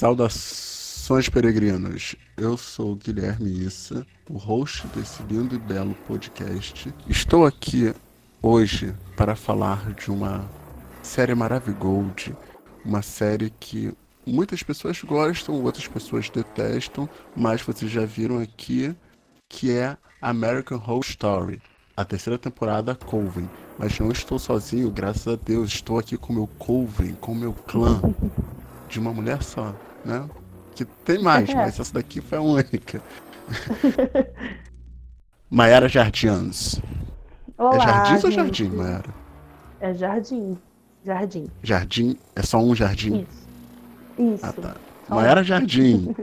Saudações peregrinos, eu sou Guilherme Issa, o host desse lindo e belo podcast. Estou aqui hoje para falar de uma série Maravigold, uma série que muitas pessoas gostam, outras pessoas detestam, mas vocês já viram aqui que é American Horror Story, a terceira temporada Coven. Mas não estou sozinho, graças a Deus, estou aqui com meu Coven, com meu clã, de uma mulher só né? Que tem mais, é. mas essa daqui foi a única. Maiara Jardins. Olá, é Jardins gente. ou Jardim, Maiara? É Jardim. Jardim. Jardim? É só um jardim? Isso. Isso. Ah, tá. Maiara Jardim.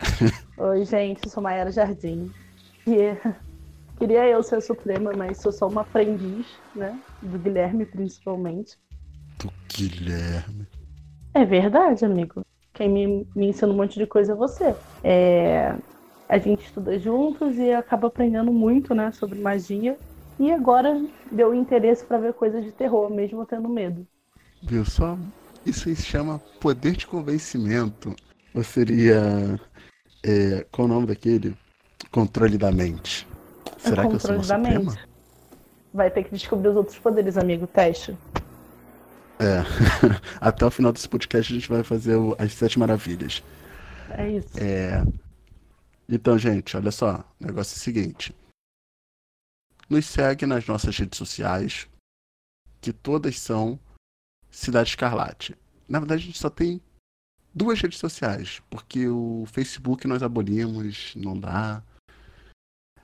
Oi, gente, eu sou Maiara Jardim. E queria eu ser suprema, mas sou só uma aprendiz, né? Do Guilherme, principalmente. Do Guilherme. É verdade, amigo. Quem me, me ensina um monte de coisa é você. É, a gente estuda juntos e acaba aprendendo muito, né, sobre magia. E agora deu interesse para ver coisas de terror, mesmo tendo medo. Viu só? Isso aí se chama poder de convencimento. Ou seria. É, qual o nome daquele? Controle da mente. Será que eu sou uma da suprema? mente. Vai ter que descobrir os outros poderes, amigo. Teste. É. Até o final desse podcast a gente vai fazer o, as sete maravilhas. É isso. É. Então, gente, olha só. O negócio é o seguinte. Nos segue nas nossas redes sociais, que todas são Cidade Escarlate. Na verdade, a gente só tem duas redes sociais, porque o Facebook nós abolimos, não dá.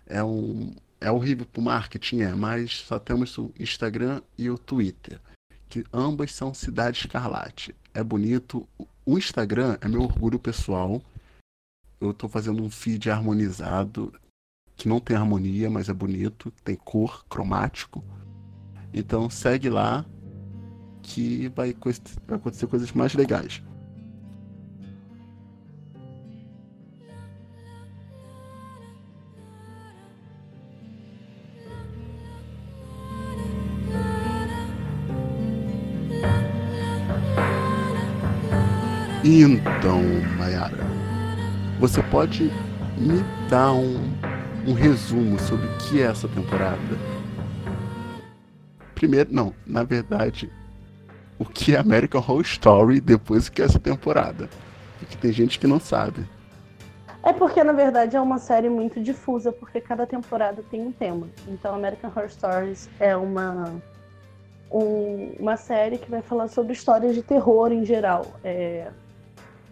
É um é horrível pro marketing, é, mas só temos o Instagram e o Twitter que ambas são Cidade Escarlate. É bonito. O Instagram é meu orgulho pessoal. Eu estou fazendo um feed harmonizado, que não tem harmonia, mas é bonito, tem cor, cromático. Então segue lá que vai, vai acontecer coisas mais legais. Então, Mayara, você pode me dar um, um resumo sobre o que é essa temporada? Primeiro, não, na verdade, o que é American Horror Story depois que é essa temporada. Porque tem gente que não sabe. É porque, na verdade, é uma série muito difusa, porque cada temporada tem um tema. Então, American Horror Stories é uma, um, uma série que vai falar sobre histórias de terror em geral. É,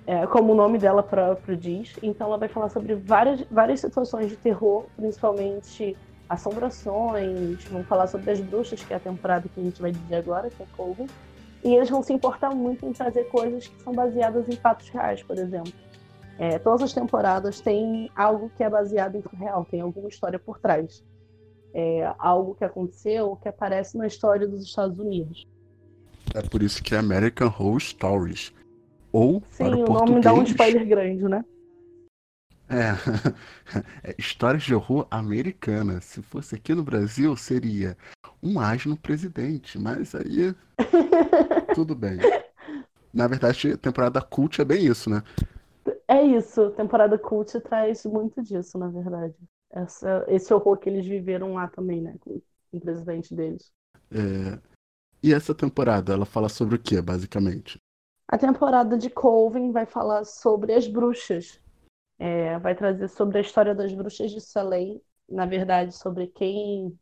é, como o nome dela próprio diz. Então ela vai falar sobre várias, várias situações de terror, principalmente assombrações, vão falar sobre as bruxas, que é a temporada que a gente vai dizer agora, que é Coven. E eles vão se importar muito em trazer coisas que são baseadas em fatos reais, por exemplo. É, todas as temporadas têm algo que é baseado em fato real, tem alguma história por trás. É, algo que aconteceu que aparece na história dos Estados Unidos. É por isso que é American Horror Stories. Ou Sim, para o, o português, nome dá um spoiler grande, né? É. é, histórias de horror americana. Se fosse aqui no Brasil, seria um asno presidente. Mas aí. tudo bem. Na verdade, a temporada cult é bem isso, né? É isso. Temporada cult traz muito disso, na verdade. Essa, esse horror que eles viveram lá também, né? Com o presidente deles. É... E essa temporada, ela fala sobre o que, basicamente? A temporada de Colvin vai falar sobre as bruxas. É, vai trazer sobre a história das bruxas de Salem, na verdade, sobre quem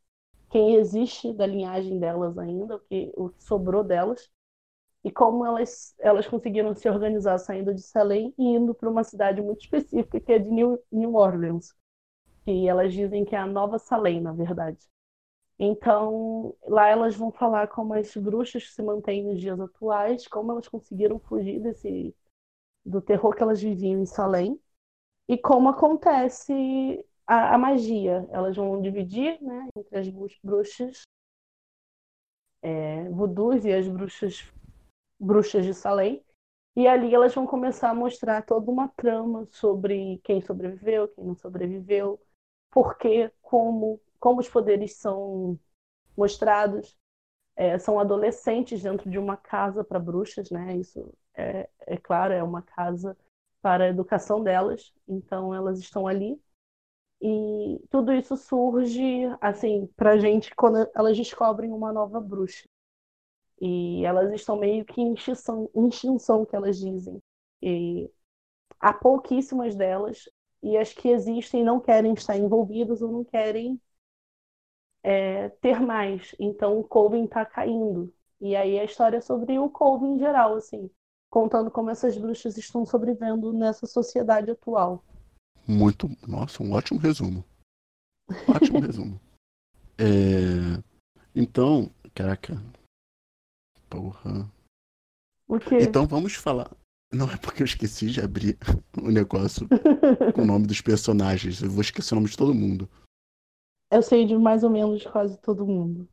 quem existe da linhagem delas ainda, o que, o sobrou delas, e como elas, elas conseguiram se organizar saindo de Salem e indo para uma cidade muito específica, que é de New, New Orleans, que elas dizem que é a nova Salem, na verdade. Então, lá elas vão falar como as bruxas se mantêm nos dias atuais, como elas conseguiram fugir desse do terror que elas viviam em Salem e como acontece a, a magia. Elas vão dividir, né, entre as bruxas é, voodoos e as bruxas bruxas de Salem. E ali elas vão começar a mostrar toda uma trama sobre quem sobreviveu, quem não sobreviveu, por quê, como, como os poderes são mostrados. É, são adolescentes dentro de uma casa para bruxas, né? Isso é, é, claro, é uma casa para a educação delas, então elas estão ali. E tudo isso surge, assim, pra gente quando elas descobrem uma nova bruxa. E elas estão meio que em extinção, em extinção que elas dizem. E há pouquíssimas delas, e as que existem não querem estar envolvidas ou não querem é, ter mais. Então o Colvin está caindo. E aí a história é sobre o Colvin em geral, assim, contando como essas bruxas estão sobrevivendo nessa sociedade atual. Muito. Nossa, um ótimo resumo. Ótimo resumo. É... Então, caraca. Porra. O quê? Então vamos falar. Não é porque eu esqueci de abrir o negócio com o nome dos personagens. Eu vou esquecer o nome de todo mundo. Eu sei de mais ou menos quase todo mundo.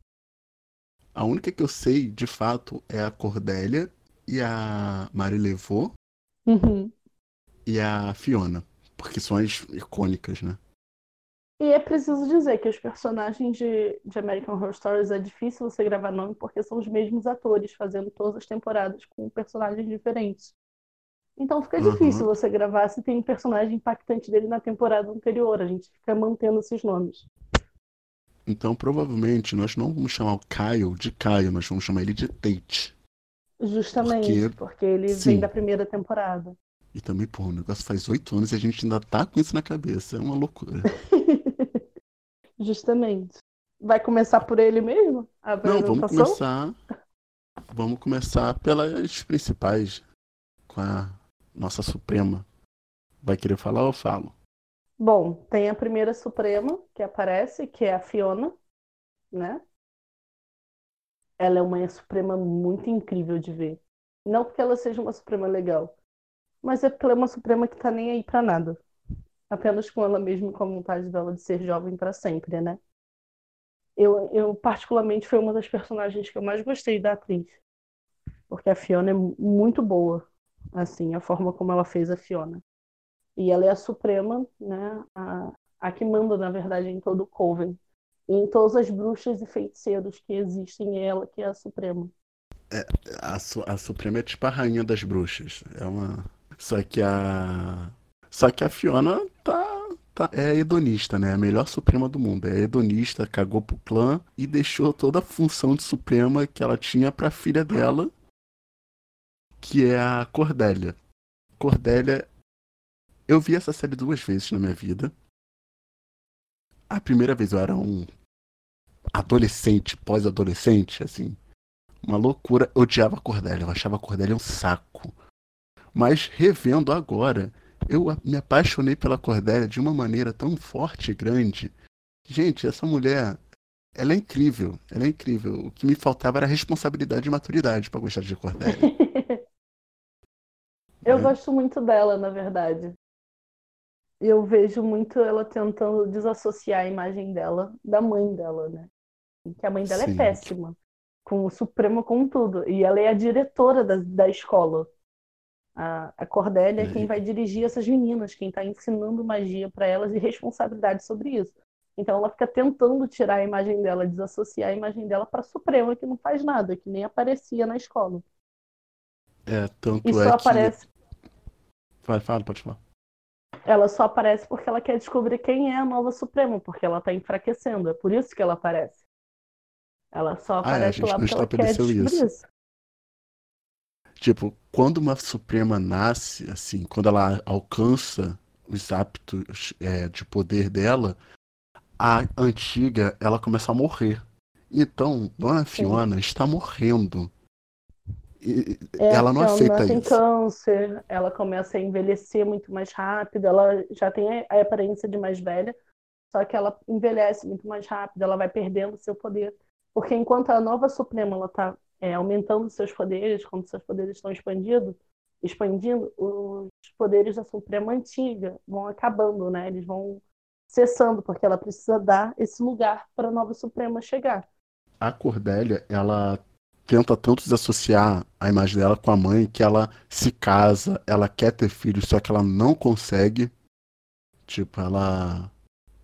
A única que eu sei, de fato, é a Cordélia e a Marilevô Uhum. e a Fiona. Porque são as icônicas, né? E é preciso dizer que os personagens de, de American Horror Stories é difícil você gravar nome porque são os mesmos atores fazendo todas as temporadas com personagens diferentes. Então fica Uhum. difícil você gravar se tem um personagem impactante dele na temporada anterior. A gente fica mantendo esses nomes. Então provavelmente nós não vamos chamar o Kyle de Kyle, nós vamos chamar ele de Tate. Justamente, Porque- porque ele sim. vem da primeira temporada. E também, pô, o negócio faz oito anos e a gente ainda tá com isso na cabeça. É uma loucura. Justamente. Vai começar por ele mesmo? Não, vamos começar. Vamos começar pelas principais. Com a nossa Suprema. Vai querer falar ou eu falo? Bom, tem a primeira Suprema que aparece, que é a Fiona, né? Ela é uma Suprema muito incrível de ver. Não porque ela seja uma Suprema legal, mas é porque ela é uma Suprema que tá nem aí pra nada. Apenas com ela mesma, com a vontade dela de ser jovem pra sempre, né? Eu, eu, particularmente, foi uma das personagens que eu mais gostei da atriz. Porque a Fiona é mu- muito boa, assim, a forma como ela fez a Fiona. E ela é a Suprema, né? A, a que manda, na verdade, em todo o Coven. E em todas as bruxas e feiticeiros que existem, é ela que é a Suprema. A, Su- a Suprema é tipo a rainha das bruxas. É uma. Só que a. Só que a Fiona tá. tá... É hedonista, né? A melhor Suprema do mundo. É hedonista, cagou pro clã e deixou toda a função de Suprema que ela tinha pra filha dela, que é a Cordélia. Cordélia. Eu vi essa série duas vezes na minha vida. A primeira vez eu era um adolescente, pós-adolescente, assim. Uma loucura. Eu odiava a Cordélia, eu achava a Cordélia um saco. Mas revendo agora, eu me apaixonei pela Cordélia de uma maneira tão forte e grande. Gente, essa mulher, ela é incrível, ela é incrível. O que me faltava era responsabilidade e maturidade pra gostar de Cordélia. Eu né? gosto muito dela, na verdade. Eu vejo muito ela tentando desassociar a imagem dela da mãe dela, né? Que a mãe dela Sim. é péssima, com o Supremo, com tudo. E ela é a diretora da, da escola. A, a Cordélia é quem vai dirigir essas meninas, quem está ensinando magia para elas e responsabilidade sobre isso. Então ela fica tentando tirar a imagem dela, desassociar a imagem dela para Suprema, que não faz nada, que nem aparecia na escola. É, tanto E só é que. aparece Fala, fala, pode falar. Ela só aparece porque ela quer descobrir quem é a nova Suprema, porque ela tá enfraquecendo. É por isso que ela aparece. Ela só Ah, é, aparece lá porque ela quer descobrir isso. isso. Tipo, quando uma Suprema nasce, assim, quando ela alcança os hábitos é, de poder dela, a antiga, ela começa a morrer. Então, Dona Fiona está morrendo. É, ela não ela aceita tem isso. câncer, ela começa a envelhecer muito mais rápido, ela já tem a aparência de mais velha, só que ela envelhece muito mais rápido, ela vai perdendo seu poder. Porque enquanto a nova Suprema ela está aumentando seus poderes, quando seus poderes estão expandidos, expandindo, os poderes da Suprema antiga vão acabando, né? Eles vão cessando, porque ela precisa dar esse lugar para a nova Suprema chegar. A Cordélia, ela tenta tanto desassociar a imagem dela com a mãe que ela se casa, ela quer ter filhos, só que ela não consegue. Tipo, ela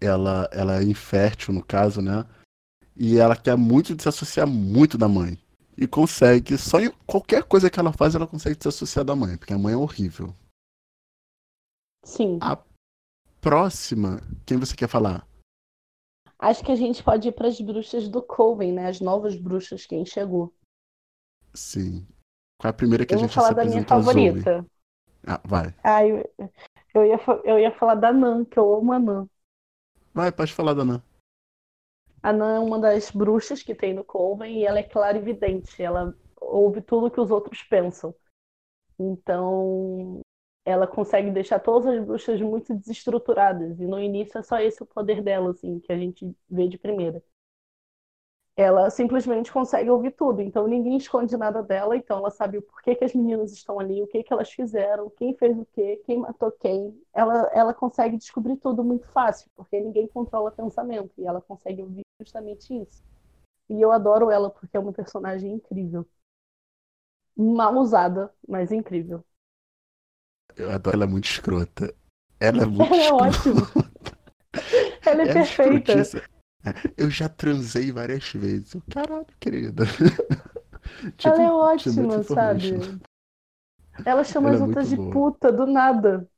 ela ela é infértil no caso, né? E ela quer muito desassociar muito da mãe. E consegue, só em qualquer coisa que ela faz, ela consegue desassociar da mãe, porque a mãe é horrível. Sim. A próxima, quem você quer falar? Acho que a gente pode ir para as bruxas do Coven, né? As novas bruxas, quem chegou. Sim. Qual é a primeira que eu a gente falar da minha favorita. Ah, vai. Ah, eu, eu, ia, eu ia falar da Nan, que eu amo a Nan. Vai, pode falar da Nan. A Nan é uma das bruxas que tem no Coven e ela é clarividente. Ela ouve tudo que os outros pensam. Então, ela consegue deixar todas as bruxas muito desestruturadas. E no início é só esse o poder dela, assim, que a gente vê de primeira. Ela simplesmente consegue ouvir tudo, então ninguém esconde nada dela, então ela sabe o porquê que as meninas estão ali, o que que elas fizeram, quem fez o quê, quem matou quem. Ela, ela consegue descobrir tudo muito fácil, porque ninguém controla pensamento, e ela consegue ouvir justamente isso. E eu adoro ela porque é uma personagem incrível. Mal usada, mas incrível. Eu adoro ela é muito escrota. Ela é muito Ela é ótima. Ela é perfeita. escrotiça. Eu já transei várias vezes. Caralho, querida. Tipo, Ela é ótima, sabe? Ela chama Ela as é outras de boa. puta do nada.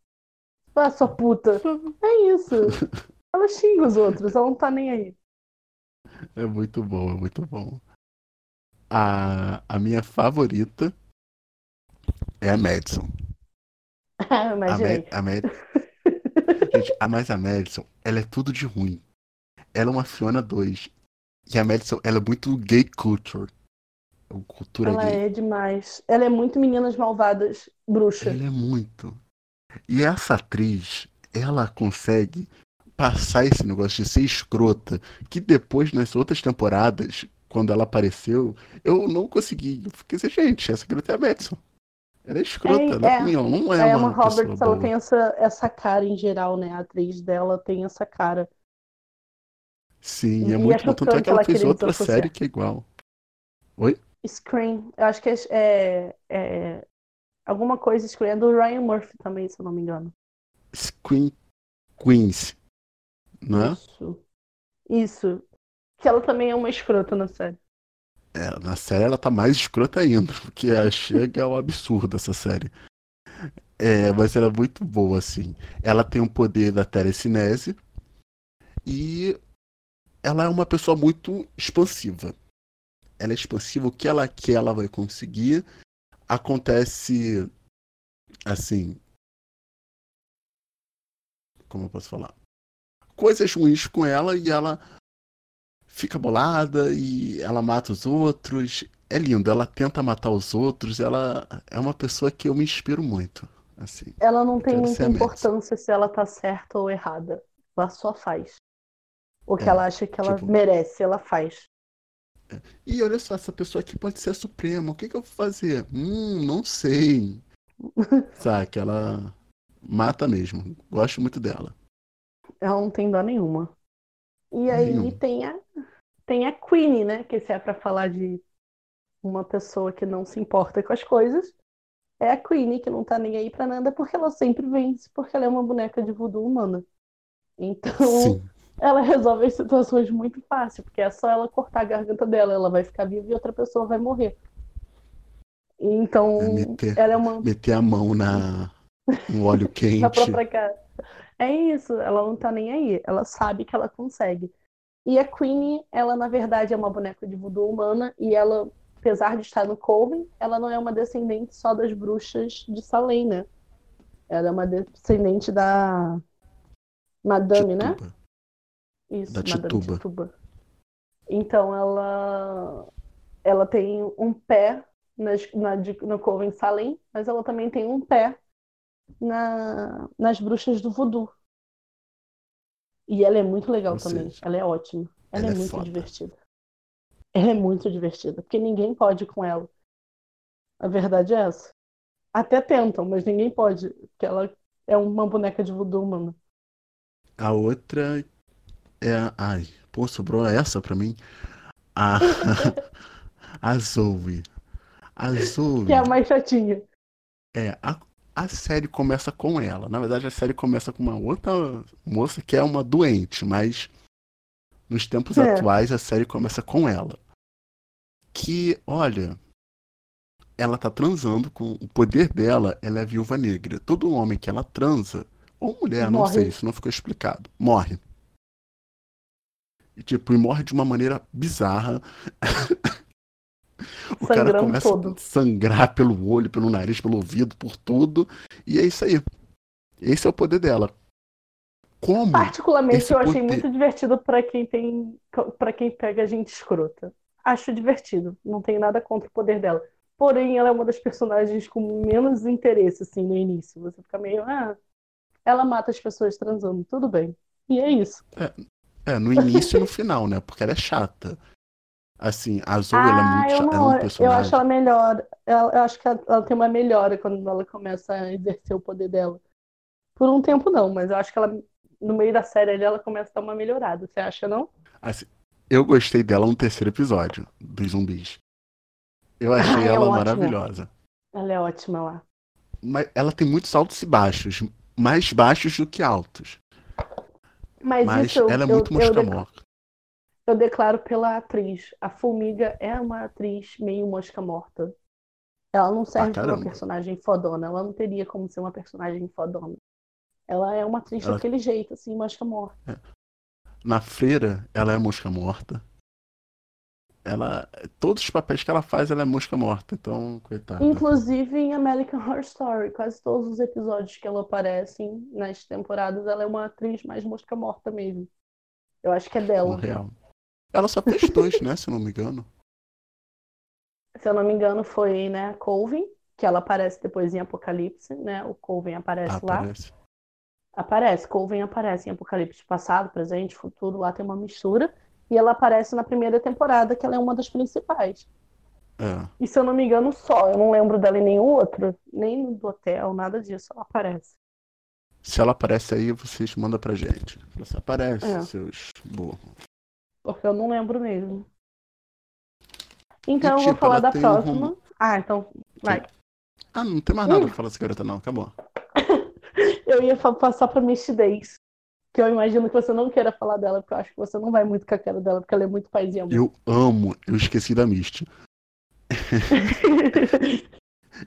Ah, sua puta. É isso. Ela xinga os outros, ela não tá nem aí. É muito bom, é muito bom. A, a minha favorita é a Madison. Ah, A, imaginei. Ma- a Mad... Gente, a, mas a Madison, ela é tudo de ruim. Ela é uma Fiona 2. E a Madison, ela é muito gay culture. É Cultura Ela gay. é demais. Ela é muito Meninas Malvadas, bruxa. Ela é muito. E essa atriz, ela consegue passar esse negócio de ser escrota, que depois, nas outras temporadas, quando ela apareceu, eu não consegui. Eu fiquei assim, gente, essa garota é a Madison. Ela é escrota, É, ela é, é. não é A Emma uma pessoa Roberts, ela boa. tem essa, essa cara em geral, né? A atriz dela tem essa cara. Sim, E é é muito bom. Tanto é que ela ela fez outra série que é igual. Oi? Scream, eu acho que é, é, é alguma coisa Scream, é do Ryan Murphy também, se eu não me engano. Scream Queens. Não é? Isso. Isso. Que ela também é uma escrota na série. É, na série ela tá mais escrota ainda, porque chega ao absurdo essa série. É, mas ela é muito boa, assim. Ela tem o poder da telecinese e ela é uma pessoa muito expansiva. Ela é expansiva, o que ela quer, ela vai conseguir. Acontece assim. Como eu posso falar? Coisas ruins com ela e ela fica bolada e ela mata os outros. É lindo, ela tenta matar os outros, ela é uma pessoa que eu me inspiro muito, assim. Ela não tem muita importância se ela tá certa ou errada. Ela só faz. O que É, ela acha que ela tipo- merece, ela faz. E olha só, essa pessoa aqui pode ser a Suprema, o que que eu vou fazer? Hum, não sei. Sabe, ela mata mesmo. Gosto muito dela. Ela não tem dó nenhuma. E aí Nenhuma. tem a, tem a Queenie, né? Que se é pra falar de uma pessoa que não se importa com as coisas, é a Queenie que não tá nem aí pra nada porque ela sempre vence, porque ela é uma boneca de voodoo humana. Então, Sim, ela resolve as situações muito fácil, porque é só ela cortar a garganta dela, ela vai ficar viva e outra pessoa vai morrer. Então, é meter, ela é uma meter a mão na, no óleo na quente. própria cara. É isso, ela não tá nem aí, ela sabe que ela consegue. E a Queenie, ela na verdade é uma boneca de voodoo humana e ela, apesar de estar no Coven, ela não é uma descendente só das bruxas de Salem, né? Ela é uma descendente da Madame, né? Isso, Da Madame Tituba. Tituba. Então ela ela tem um pé na, de- no Coven Salem, mas ela também tem um pé na, nas bruxas do voodoo. E ela é muito legal Ou também. seja, Ela é ótima. Ela, ela é é muito foda. divertida. Ela é muito divertida, porque ninguém pode com ela. A verdade é essa. Até tentam, mas ninguém pode, porque ela é uma boneca de voodoo, mano. A outra é. Ai, pô, sobrou essa pra mim. A. a Zoe. A Zoe. Que é a mais chatinha. É, a, a série começa com ela. Na verdade, a série começa com uma outra moça que é uma doente, mas nos tempos É. atuais a série começa com ela. Que, olha, ela tá transando com o poder dela, ela é viúva negra. Todo homem que ela transa Ou mulher, não Morre. sei, isso não ficou explicado. Morre. E, tipo, e morre de uma maneira bizarra. o cara Sangrando começa todo. a sangrar pelo olho, pelo nariz, pelo ouvido, por tudo. E é isso aí. Esse é o poder dela. Como? Particularmente, eu achei poder- muito divertido pra quem tem, para quem pega gente escrota. Acho divertido. Não tenho nada contra o poder dela. Porém, ela é uma das personagens com menos interesse, assim, no início. Você fica meio, ah, ela mata as pessoas transando, tudo bem. E é isso. É, no início e no final, né? Porque ela é chata. Assim, a Zoe, ela é Ah, muito eu chata. Ela é um eu personagem. acho ela melhor. Ela- Eu acho que ela ela tem uma melhora quando ela começa a exercer o poder dela. Por um tempo não, mas eu acho que ela, no meio da série ali, ela começa a dar uma melhorada. Você acha, não? Assim, eu gostei dela no terceiro episódio dos zumbis. Eu achei Ah, é ela ótima. maravilhosa. Ela é ótima lá. Mas ela tem muitos altos e baixos. Mais baixos do que altos. Mas, Mas isso eu, ela é muito eu, mosca morta. eu declaro pela atriz. A Formiga é uma atriz meio mosca morta. Ela não serve pra uma caramba. personagem fodona. Ela não teria como ser uma personagem fodona. Ela é uma atriz Ela- daquele jeito, assim, mosca morta. Na freira, ela é mosca morta. Ela. Todos os papéis que ela faz, ela é mosca morta. Então, coitada. Inclusive em American Horror Story, quase todos os episódios que ela aparece nas temporadas, ela é uma atriz mais mosca morta mesmo. Eu acho que é dela. real. Ela só fez dois, né? Se eu não me engano. Se eu não me engano, foi, né, Colvin, que ela aparece depois em Apocalipse, né? O Colvin aparece Ah, lá. parece. Aparece, Colvin aparece em Apocalipse passado, presente, futuro, lá tem uma mistura. E ela aparece na primeira temporada, que ela é uma das principais. É. E se eu não me engano, só. Eu não lembro dela em nenhum outro, nem do hotel, nada disso. Ela aparece. Se ela aparece aí, vocês mandam pra gente. Você aparece, É. seus burros. Porque eu não lembro mesmo. Então E, eu vou tipo, falar da um próxima. rom- Ah, então vai. Ah, não tem mais nada Hum. pra falar dessa garota, não. Acabou. Eu ia passar pra Days. Que eu imagino que você não queira falar dela, porque eu acho que você não vai muito com a cara dela, porque ela é muito paizinha. Eu amo. Eu esqueci da Misty.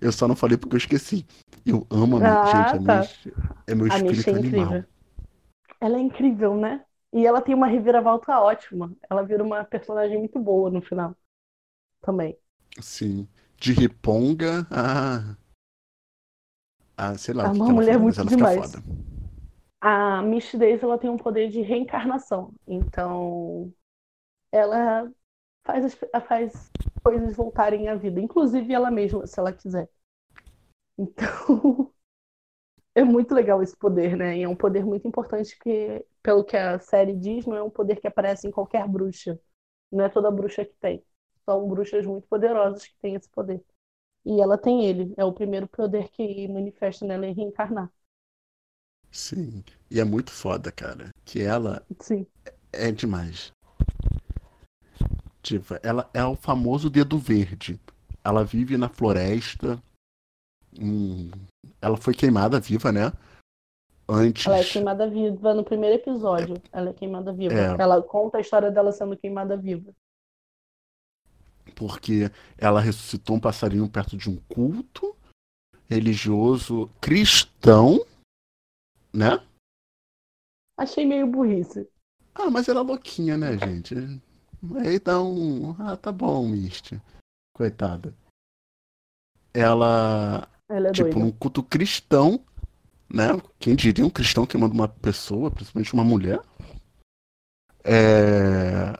Eu só não falei porque eu esqueci. Eu amo a Misty. Ah, Gente, a tá. Misty é meu A Misty espírito é animal. incrível. Ela é incrível, né? E ela tem uma reviravolta ótima. Ela vira uma personagem muito boa no final. Também. Sim. De Riponga a. a sei lá. É uma ela mulher muito ela fica demais. A Misty Days, ela tem um poder de reencarnação. Então, ela faz, as- faz coisas voltarem à vida. Inclusive ela mesma, se ela quiser. Então, é muito legal esse poder, né? E é um poder muito importante que, pelo que a série diz, não é um poder que aparece em qualquer bruxa. Não é toda bruxa que tem. São bruxas muito poderosas que têm esse poder. E ela tem ele. É o primeiro poder que manifesta nela em reencarnar. Sim. E é muito foda, cara. Que ela Sim. é demais. Tipo, ela é o famoso dedo verde. Ela vive na floresta. Hum, ela foi queimada viva, né? Antes. Ela é queimada viva no primeiro episódio. Ela é queimada viva. É. Ela conta a história dela sendo queimada viva. Porque ela ressuscitou um passarinho perto de um culto religioso cristão, né? Achei meio burrice. Ah, mas ela é louquinha, né, gente? Um. Ah, tá bom, Misty. Coitada. Ela Ela é tipo, doida. num culto cristão, né? Quem diria um cristão queimando uma pessoa, principalmente uma mulher? É...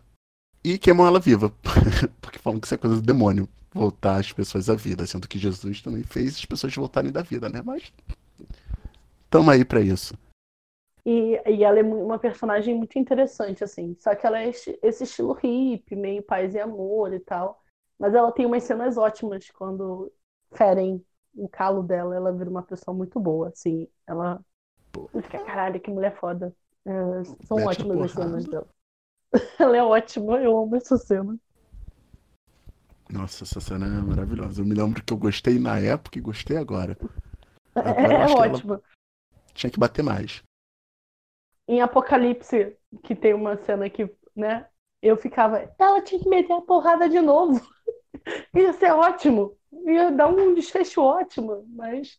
E queimam ela viva. Porque falam que isso é coisa do demônio. Voltar as pessoas à vida. Sendo que Jesus também fez as pessoas voltarem da vida, né? Mas. Tamo aí pra isso. E, e ela é uma personagem muito interessante, assim. Só que ela é esse, estilo hippie, meio paz e amor e tal. Mas ela tem umas cenas ótimas quando ferem o calo dela. Ela vira uma pessoa muito boa, assim. Ela. Fica, caralho, que mulher foda. É, são Mete ótimas as cenas dela. Ela é ótima, eu amo essa cena. Nossa, essa cena é maravilhosa. Eu me lembro que eu gostei na época e gostei agora. Agora eu É, é que ela- ótima. Tinha que bater mais. Em Apocalipse, que tem uma cena que, né, eu ficava, ela tinha que meter a porrada de novo. Ia ser ótimo. Ia dar um desfecho ótimo, mas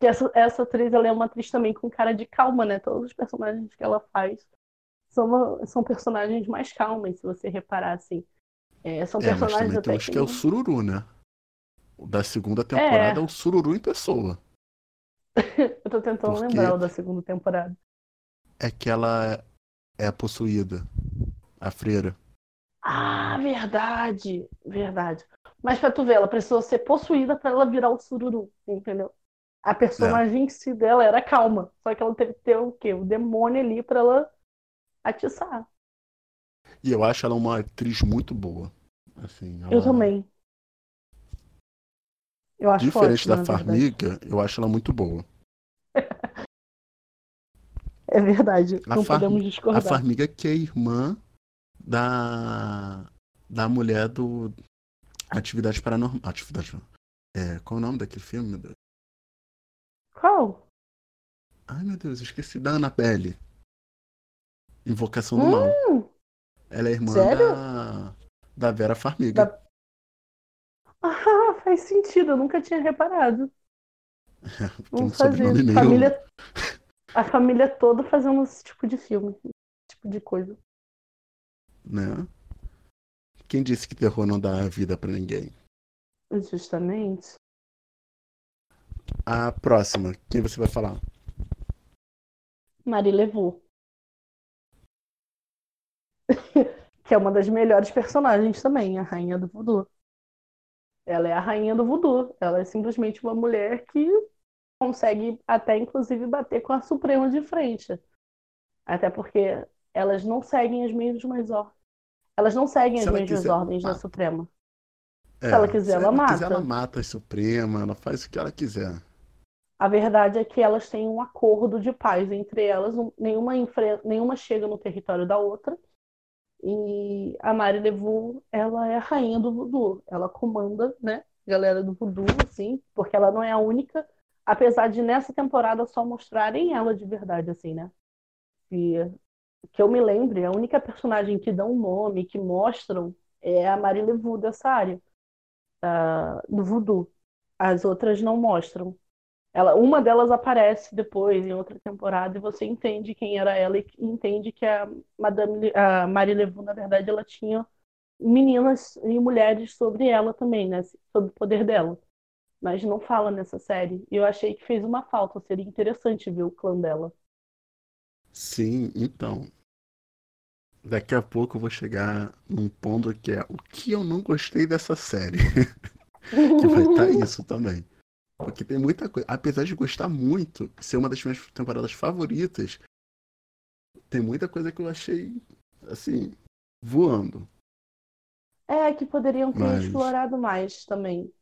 essa, essa atriz ela é uma atriz também com cara de calma, né? Todos os personagens que ela faz são, são personagens mais calmas, se você reparar assim. É, são É, personagens até uns que. que é o Sururu, né? O da segunda temporada é, o Sururu em pessoa. Eu tô tentando Porque- lembrar o da segunda temporada. É que ela é possuída. A freira. Ah, verdade! Verdade. Mas pra tu ver, ela precisou ser possuída pra ela virar o sururu, entendeu? A personagem em si dela era calma, só que ela teve que ter o quê? O demônio ali pra ela atiçar. E eu acho ela uma atriz muito boa. Assim, Eu ela- também. Eu acho Diferente da. Farmiga, eu acho ela muito boa. É verdade, A não podemos A discordar. Farmiga que é irmã da da mulher do Atividade Paranormal. Atividade é, qual é o nome daquele filme, meu Deus? Qual? Ai, meu Deus, esqueci da Annabelle. Invocação do Hum, Mal. Ela é irmã sério? da da Vera Farmiga. Da- Ah, faz sentido, eu nunca tinha reparado. Vamos fazer. meio- Família... A família toda fazendo esse tipo de filme, esse tipo de coisa. né? Quem disse que terror não dá vida pra ninguém? Justamente. A próxima, quem você vai falar? Marie Levu. que é uma das melhores personagens também, a rainha do voodoo. Ela é a rainha do voodoo. Ela é simplesmente uma mulher que consegue até inclusive bater com a Suprema de frente. Até porque elas não seguem as mesmas ordens. Elas não seguem Se as ela mesmas quiser- ordens da Ah. Suprema. É, ela quiser, ela quiser, mata. ela mata a Suprema, ela faz o que ela quiser. A verdade é que elas têm um acordo de paz entre elas, nenhuma, enfre- nenhuma chega no território da outra. E a Mari Levu, ela é a rainha do voodoo. Ela comanda, né, galera do voodoo, assim, porque ela não é a única, apesar de nessa temporada só mostrarem ela de verdade, assim, né? E que eu me lembre, a única personagem que dão um nome, que mostram, é a Mari Levu dessa área, ah, do voodoo. As outras não mostram. Ela, uma delas aparece depois em outra temporada e você entende quem era ela e entende que a Madame, a Marie Levu, na verdade, ela tinha meninas e mulheres sobre ela também, né? Sobre o poder dela. Mas não fala nessa série. E eu achei que fez uma falta. Seria interessante ver o clã dela. Sim, então. Daqui a pouco eu vou chegar num ponto que é o que eu não gostei dessa série. que vai estar isso também. Porque tem muita coisa. Apesar de gostar muito, ser uma das minhas temporadas favoritas, tem muita coisa que eu achei, assim, voando. É, que poderiam ter Mas- explorado mais também.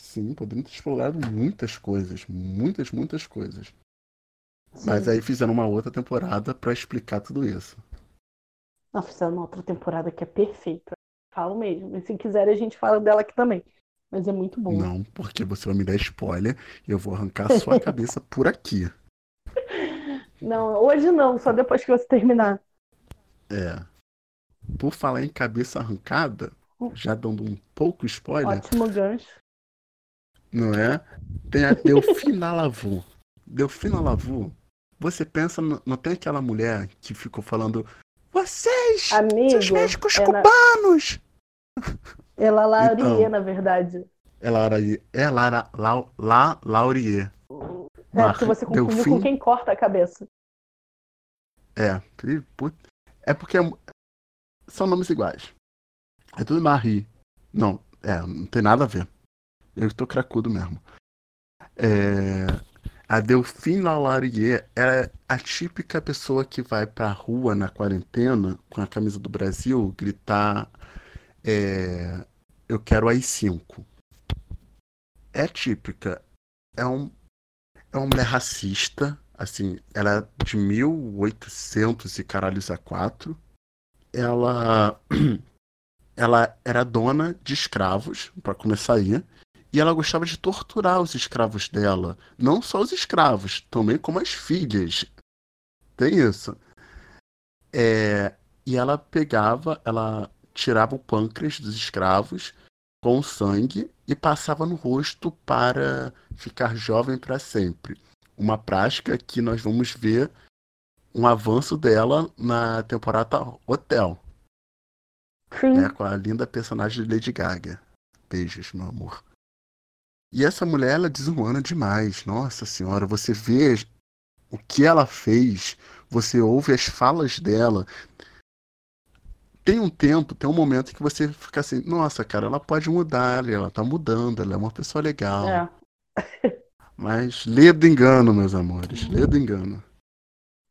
Sim, poderiam ter explorado muitas coisas. Muitas, muitas coisas. Sim. Mas aí fizeram uma outra temporada pra explicar tudo isso. Não, fizeram uma outra temporada que é perfeita. Falo mesmo. E se quiser, a gente fala dela aqui também. Mas é muito bom. Não, porque você vai me dar spoiler e eu vou arrancar a sua cabeça por aqui. Não, hoje não, só depois que você terminar. É. Por falar em cabeça arrancada, já dando um pouco spoiler, Ótimo gancho. não é? Tem a Delfina Lavu. Delfina Lavu, você pensa, no- não tem aquela mulher que ficou falando vocês, Amigo, seus médicos é na- ela Laurie, Então. na verdade. Ela era, ela era La, La, Laurier. É, porque você confundiu com quem corta a cabeça. É, é porque é- são nomes iguais. É tudo Marie. Não, é, não tem nada a ver. Eu tô cracudo mesmo. É, a Delphine Lalarier é a típica pessoa que vai pra rua na quarentena com a camisa do Brasil gritar é, eu quero as 5. É típica. É um é uma mulher racista, assim, ela é de 1800 e caralhos a quatro. Ela ela era dona de escravos, para começar aí, e ela gostava de torturar os escravos dela, não só os escravos, também como as filhas. Tem isso. É, e ela pegava, ela tirava o pâncreas dos escravos, com sangue e passava no rosto para ficar jovem para sempre. Uma prática que nós vamos ver um avanço dela na temporada Hotel. Sim. Né, com a linda personagem de Lady Gaga. Beijos, meu amor. E essa mulher, ela é desumana demais. Nossa senhora, você vê o que ela fez, você ouve as falas dela. Tem um tempo, tem um momento que você fica assim, nossa, cara, ela pode mudar, ela tá mudando, ela é uma pessoa legal. É. Mas lê do engano, meus amores, lê do engano.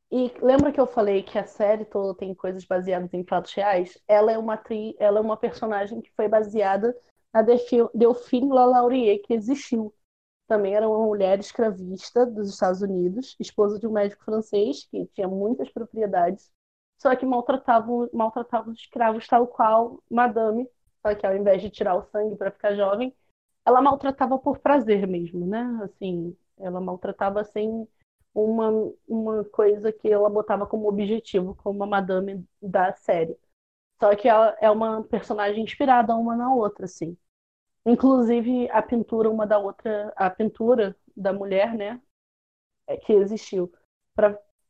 E lembra que eu falei que a série toda tem coisas baseadas em fatos reais? Ela é uma atriz, ela é uma personagem que foi baseada na Delphine Lalaurie, que existiu. Também era uma mulher escravista dos Estados Unidos, esposa de um médico francês que tinha muitas propriedades, só que maltratava, maltratava os escravos tal qual Madame, só que ao invés de tirar o sangue para ficar jovem, ela maltratava por prazer mesmo, né? Assim, ela maltratava sem uma, uma coisa que ela botava como objetivo, como a Madame da série. Só que ela é uma personagem inspirada uma na outra, assim. Inclusive a pintura uma da outra, a pintura da mulher, né, é que existiu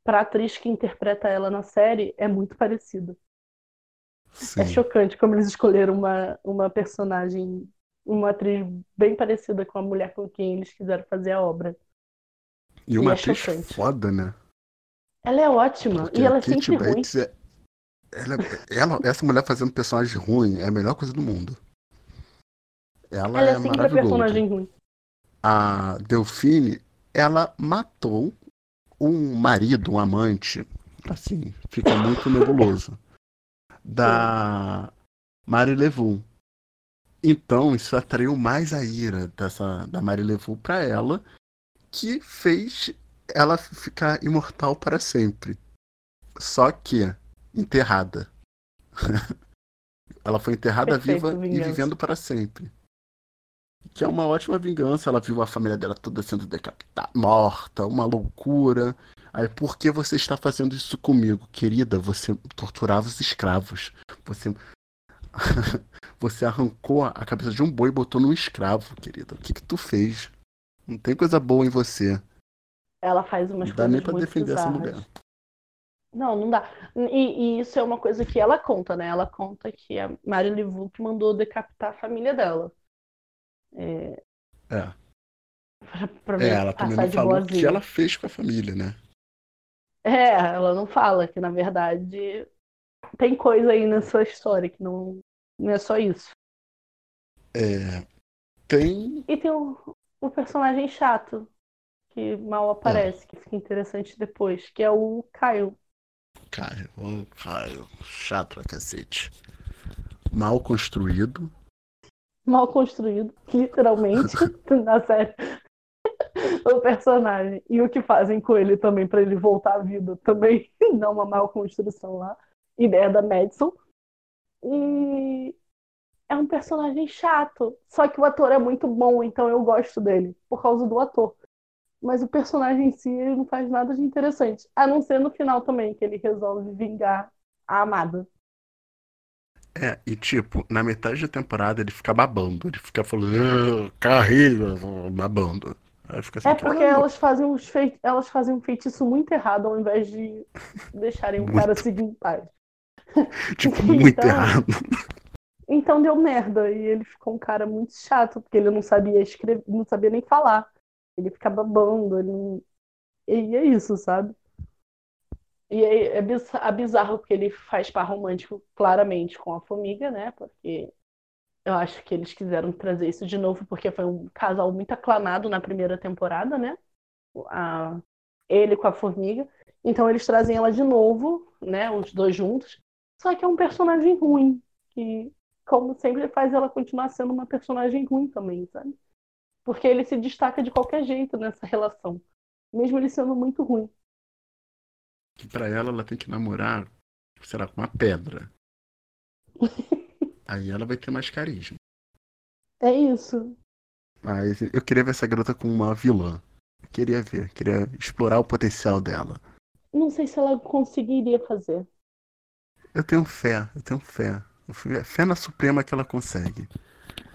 para atriz que interpreta ela na série é muito parecida. Sim. É chocante como eles escolheram uma uma personagem, uma atriz bem parecida com a mulher com quem eles quiseram fazer a obra. E uma é atriz chocante. foda, né? Ela é ótima Porque e ela a é sempre ruim. Bates é. Ela, ela- essa mulher fazendo personagem ruim é a melhor coisa do mundo. Ela, Ela é, é sempre a maravilhosa. personagem ruim. A Delphine, ela matou um marido, um amante, assim, fica muito nebuloso, da Mari Levu. Então, isso atraiu mais a ira dessa, da Mari Levu pra ela, que fez ela ficar imortal para sempre. Só que enterrada. ela foi enterrada Perfeito, viva e vingança. vivendo para sempre. Que é uma ótima vingança. Ela viu a família dela toda sendo decapitada, morta, uma loucura. Aí, por que você está fazendo isso comigo? Querida, você torturava os escravos. Você. você arrancou a cabeça de um boi e botou num escravo, querida. O que que tu fez? Não tem coisa boa em você. Ela faz umas Não dá coisas nem pra defender essa bizarras. mulher. Não, não dá. E, e isso é uma coisa que ela conta, né? Ela conta que a Mari Livu que mandou decapitar a família dela. É, É. pra, pra É, ela também não falou o que ela fez com a família, né? É, ela não fala que, na verdade, tem coisa aí nessa história que não, não é só isso. É. Tem. E tem o, o personagem chato, que mal aparece, que fica interessante depois, que é o Caio. Caio, ô, Caio, chato pra cacete. Mal construído. Mal construído, literalmente, na série. O personagem. E o que fazem com ele também para ele voltar à vida também dá uma mal construção lá. Ideia da Madison. E é um personagem chato. Só que o ator é muito bom, então eu gosto dele, por causa do ator. Mas o personagem em si ele não faz nada de interessante. A não ser no final também, que ele resolve vingar a amada. É, e tipo, na metade da temporada ele fica babando. Ele fica falando, "Ah, carreira, babando. Assim, É porque elas fazem, uns fei... elas fazem um feitiço muito errado ao invés de deixarem o cara Muito. seguir em paz. Tipo, muito Então- errado. Então deu merda. E ele ficou um cara muito chato, porque ele não sabia escrever, não sabia nem falar. Ele fica babando, ele não... E é isso, sabe? E é, é biz- bizarro porque ele faz par romântico claramente com a Formiga, né? Porque eu acho que eles quiseram trazer isso de novo, porque foi um casal muito aclamado na primeira temporada, né? A- Ele com a Formiga. Então eles trazem ela de novo, né? Os dois juntos. Só que é um personagem ruim, que, como sempre, faz ela continuar sendo uma personagem ruim também, sabe? Porque ele se destaca de qualquer jeito nessa relação, mesmo ele sendo muito ruim. Que pra ela, ela tem que namorar, sei lá, com uma pedra. Aí ela vai ter mais carisma. É isso. Mas eu queria ver essa garota com uma vilã. Queria ver, queria explorar o potencial dela. Não sei se ela conseguiria fazer. Eu tenho fé, eu tenho fé. Eu fui- Fé na Suprema que ela consegue.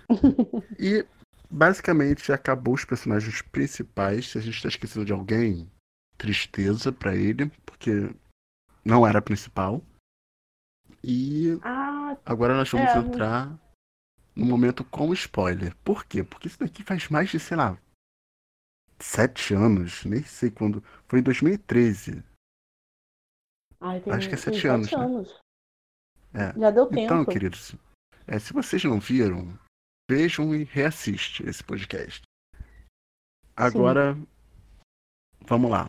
e basicamente acabou os personagens principais. Se a gente tá esquecendo de alguém, tristeza para ele, porque não era a principal. E ah, agora nós vamos é, entrar no momento com spoiler. Por quê? Porque isso daqui faz mais de, sei lá, sete anos, nem sei quando. Foi em 2013. Ai, tem, Acho que é sete anos, né? anos. É. Já deu Então, tempo. queridos, é, se vocês não viram, vejam e reassiste esse podcast. Agora, vamos lá.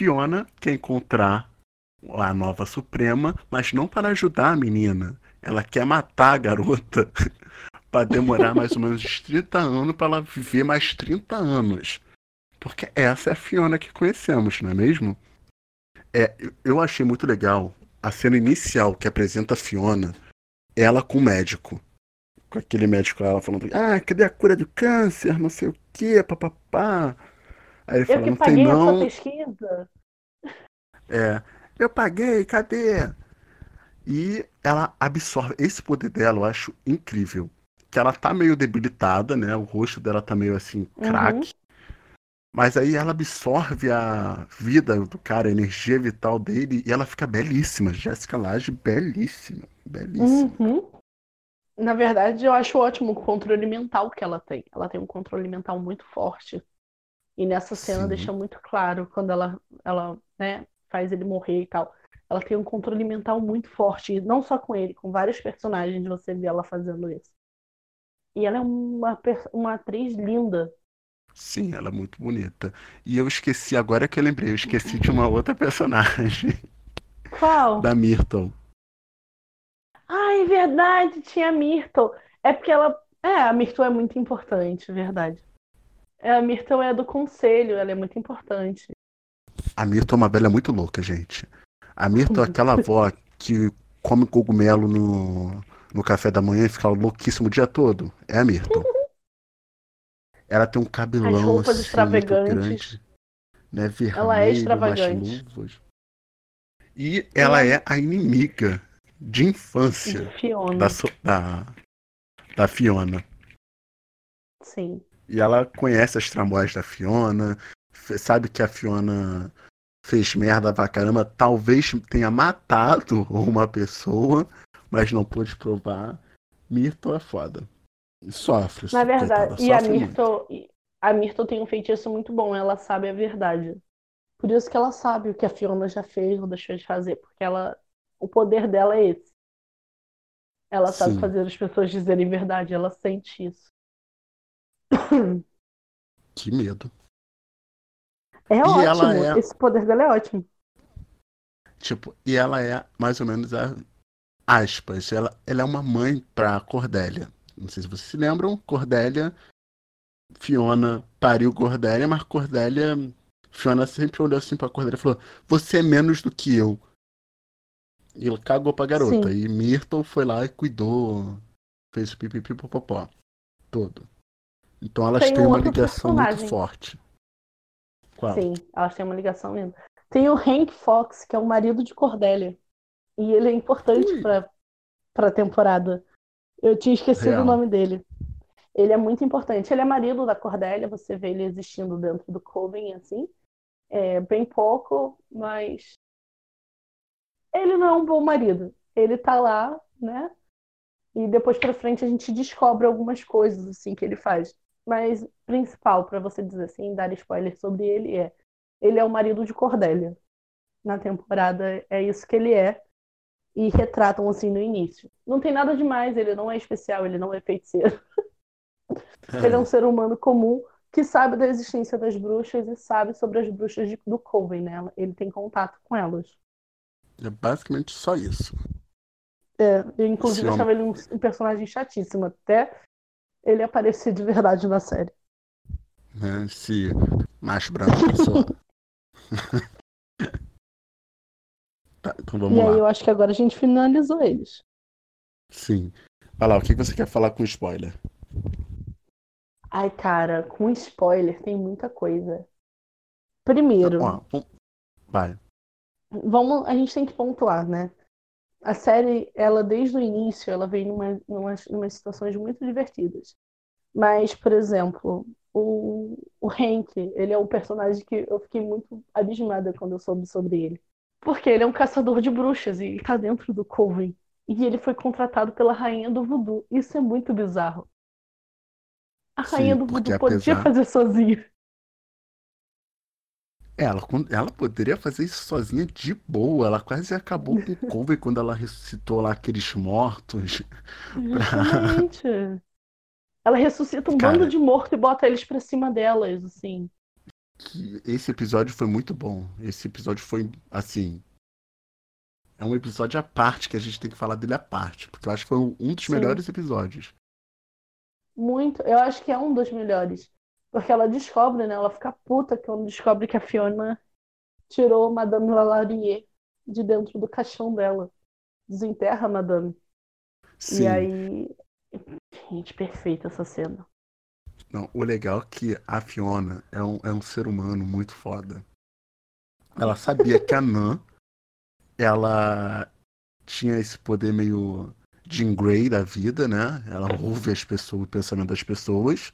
Fiona quer encontrar a nova Suprema, mas não para ajudar a menina. Ela quer matar a garota para demorar mais ou menos uns 30 anos para ela viver mais 30 anos. Porque essa é a Fiona que conhecemos, não é mesmo? É, eu- eu achei muito legal a cena inicial que apresenta a Fiona, ela com o médico. Com aquele médico ela falando, ah, cadê a cura do câncer? Não sei o que, papapá. Aí ele Eu fala, que não tem paguei a não. sua pesquisa. É, eu paguei, cadê? E ela absorve. Esse poder dela eu acho incrível. Que ela tá meio debilitada, né? O rosto dela tá meio assim, craque. Uhum. Mas aí ela absorve a vida do cara, a energia vital dele, e ela fica belíssima. Jéssica Lange, belíssima. Belíssima. Uhum. Na verdade, eu acho ótimo o controle mental que ela tem. Ela tem um controle mental muito forte. E nessa cena Sim. deixa muito claro quando ela, ela, né, faz ele morrer e tal. Ela tem um controle mental muito forte, e não só com ele, com vários personagens você vê ela fazendo isso. E ela é uma, uma atriz linda. Sim, ela é muito bonita. E eu esqueci, agora que eu lembrei, eu esqueci de uma outra personagem, Qual? da Myrtle. Ai, verdade, tinha a Myrtle. É porque ela. É, a Myrtle é muito importante, verdade. É, a Myrtle é do conselho, ela é muito importante. A Myrtle é uma velha muito louca, gente. A Myrtle é aquela avó que come cogumelo no, no café da manhã e fica louquíssimo o dia todo. É a Myrtle. Ela tem um cabelão As roupas assim, extravagantes. grande, né? Vermelho, Ela é extravagante. E ela Ela- é a inimiga de infância De Fiona. da, da, da Fiona. Sim. E ela conhece as tramóias da Fiona, sabe que a Fiona fez merda pra caramba, talvez tenha matado uma pessoa, mas não pôde provar. Myrtle é foda. E Sofre. Na coitada, verdade, e a muito. E a Myrtle tem um feitiço muito bom, ela sabe a verdade. Por isso que ela sabe o que a Fiona já fez ou deixou de fazer, porque ela, o poder dela é esse. Ela sabe Sim. fazer as pessoas dizerem verdade, ela sente isso. Que medo. É E ela ótimo, é- esse poder dela é ótimo. Tipo, e ela é mais ou menos a. Aspas, ela, ela é uma mãe pra Cordélia. Não sei se vocês se lembram, Cordélia. Fiona pariu Cordélia, mas Cordélia. Fiona sempre olhou assim pra Cordélia e falou: Você é menos do que eu. E ela cagou pra garota. Sim. E Myrtle foi lá e cuidou. Fez o pipipi popopó. Todo. Então elas Tem têm um uma ligação muito personagem. forte. Qual? Sim, elas têm uma ligação linda. Tem o Hank Fox, que é o marido de Cordélia. E ele é importante pra, pra temporada. Eu tinha esquecido Real. o nome dele. Ele é muito importante. Ele é marido da Cordélia, você vê ele existindo dentro do Coven, assim. É bem pouco, mas ele não é um bom marido. Ele tá lá, né? E depois pra frente a gente descobre algumas coisas assim que ele faz. Mas principal pra você dizer assim, dar spoiler sobre ele é ele é o marido de Cordélia. Na temporada é isso que ele é. E retratam assim no início. Não tem nada demais, ele não é especial, ele não é feiticeiro. Ele é um ser humano comum que sabe da existência das bruxas e sabe sobre as bruxas de- do Coven, né? Ele tem contato com elas. É basicamente só isso. É, eu inclusive Esse achava ele um, um personagem chatíssimo, até ele aparecer de verdade na série. né? Esse macho sou. tá, então vamos e aí lá. eu acho que agora a gente finalizou eles. Sim. Vai lá, o que você quer falar com spoiler? Ai, cara, com spoiler tem muita coisa. Primeiro, Ó, vamos- vai. vamos, a gente tem que pontuar, né? A série, ela desde o início, ela vem numa, numa, numa situações muito divertidas. Mas, por exemplo, o, o Hank, ele é um personagem que eu fiquei muito abismada quando eu soube sobre ele. Porque ele é um caçador de bruxas e ele tá dentro do Coven. E ele foi contratado pela rainha do voodoo. Isso é muito bizarro. A rainha Sim, do voodoo podia apesar- fazer sozinha. Ela, ela poderia fazer isso sozinha de boa. Ela quase acabou com o Coven quando ela ressuscitou lá aqueles mortos. Justamente. Ela ressuscita um Cara. bando de morto e bota eles pra cima delas, assim. Esse episódio foi muito bom. Esse episódio foi, assim. É um episódio à parte que a gente tem que falar dele à parte. Porque eu acho que foi um dos Sim. melhores episódios. Muito. Eu acho que é um dos melhores. Porque ela descobre, né? Ela fica puta quando descobre que a Fiona tirou Madame Lalaurie de dentro do caixão dela. Desenterra a Madame. Sim. E aí. Gente, perfeita essa cena. Não, o legal é que a Fiona é um, é um ser humano muito foda. Ela sabia que a Nan, ela tinha esse poder meio Jean Grey da vida, né? Ela ouve as pessoas, o pensamento das pessoas.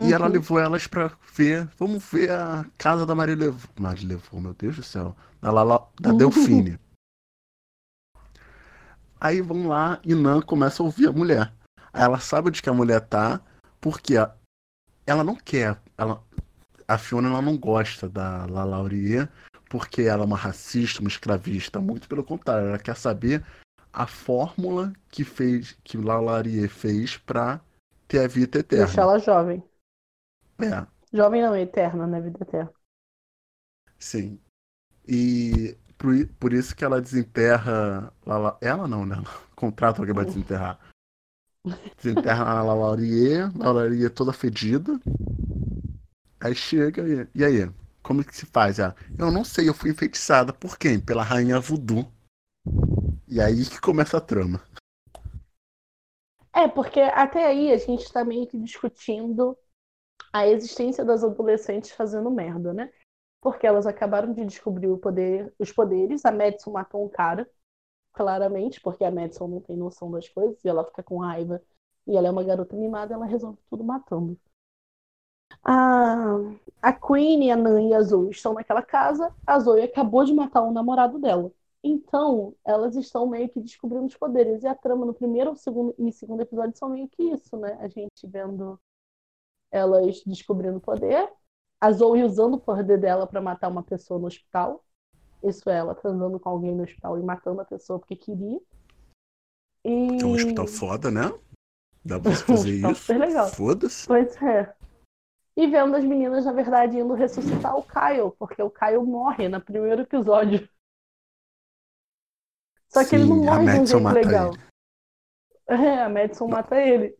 E ela Uhum. levou elas pra ver, vamos ver a casa da Maria Levou. Maria Levou, meu Deus do céu. Da, Lala- da Delfine. Aí vão lá e Nan começa a ouvir a mulher. Aí ela sabe onde que a mulher tá, porque ela não quer. Ela, a Fiona ela não gosta da Lalaurie, porque ela é uma racista, uma escravista. Muito pelo contrário, ela quer saber a fórmula que fez, que Lalaurie fez pra ter a vida eterna. Deixa ela jovem. É, Jovem não, eterna, né? Vida eterna. sim. E por, por isso que ela desenterra. Lala, ela não, né? Ela contrata alguém pra desenterrar. Desenterra a Lalaurie, Lalaurie toda fedida. Aí chega e, e aí? Como que se faz? Ela, eu não sei, eu fui enfeitiçada. Por quem? Pela rainha voodoo. E aí que começa a trama. É, porque até aí a gente tá meio que discutindo a existência das adolescentes fazendo merda, né? Porque elas acabaram de descobrir poder, os poderes. A Madison matou um cara, claramente, porque a Madison não tem noção das coisas e ela fica com raiva. E ela é uma garota mimada, ela resolve tudo matando. A, a Queen, a Nan e a Zoe estão naquela casa. A Zoe acabou de matar o namorado dela. Então, elas estão meio que descobrindo os poderes. E a trama no primeiro segundo, e segundo episódio são meio que isso, né? A gente vendo elas descobrindo o poder. A Zoe usando o poder dela pra matar uma pessoa no hospital. Isso é, ela transando com alguém no hospital e matando a pessoa porque queria. E... É um hospital foda, né? Dá pra você fazer hospital isso. Foda-se. Pois é. E vendo as meninas, na verdade, indo ressuscitar o Kyle, porque o Kyle morre no primeiro episódio. Só que ele não Sim, morre de um jeito legal. É, a Madison mata ele.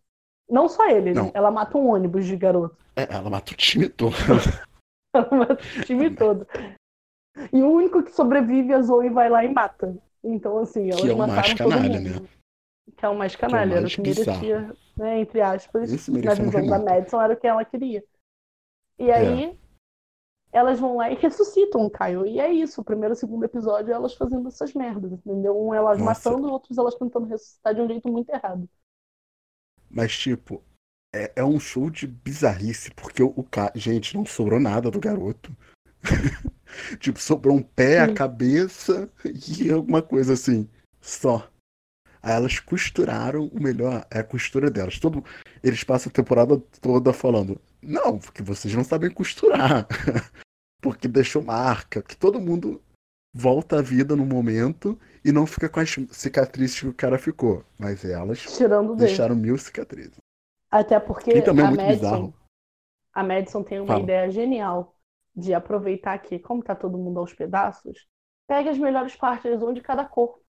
Não só ele, né? Não. Ela mata um ônibus de garoto. É, ela mata o time todo. Ela mata o time todo. E o único que sobrevive, a Zoe vai lá e mata. Então, assim, elas Que é o mais mataram todo canalha, mundo. né? Que é o mais canalha, era o mais que bizarro. merecia, né, entre aspas, Esse na visão da. Madison, era o que ela queria. E É. aí, elas vão lá e ressuscitam o Caio. E é isso, o primeiro e o segundo episódio, elas fazendo essas merdas, entendeu? Um elas Nossa. matando, outros elas tentando ressuscitar de um jeito muito errado. Mas, tipo, é, é um show de bizarrice, porque o, o ca... Gente, não sobrou nada do garoto. tipo, sobrou um pé, a Sim. cabeça e alguma coisa assim. Só. Aí elas costuraram o melhor, é a costura delas. Todo, eles passam a temporada toda falando, não, porque vocês não sabem costurar. porque deixou marca, que todo mundo volta à vida no momento e não fica com as cicatrizes que o cara ficou. Mas elas Tirando dele. deixaram mil cicatrizes. Até porque E também é a muito Madison, bizarro. a Madison tem uma Fala. ideia genial de aproveitar que, como tá todo mundo aos pedaços, pega as melhores partes um de cada corpo.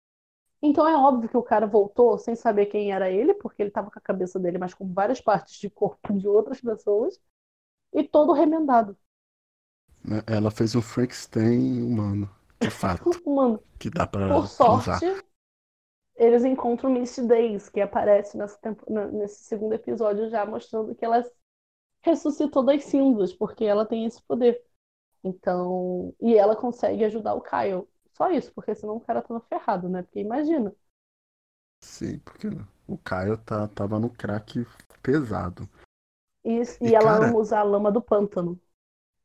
Então é óbvio que o cara voltou sem saber quem era ele, porque ele tava com a cabeça dele, mas com várias partes de corpo de outras pessoas, e todo remendado. né? Ela fez um Frankenstein humano, de fato, Mano, que dá pra por usar. sorte, eles encontram Misty Days, que aparece tempo- nesse segundo episódio já mostrando que ela ressuscitou das cinzas, porque ela tem esse poder. Então, e ela consegue ajudar o Kyle. Só isso, porque senão o cara tava ferrado, né? Porque imagina. Sim, porque o Caio tá, tava no crack pesado. E, e, e ela cara... ama usar a lama do pântano.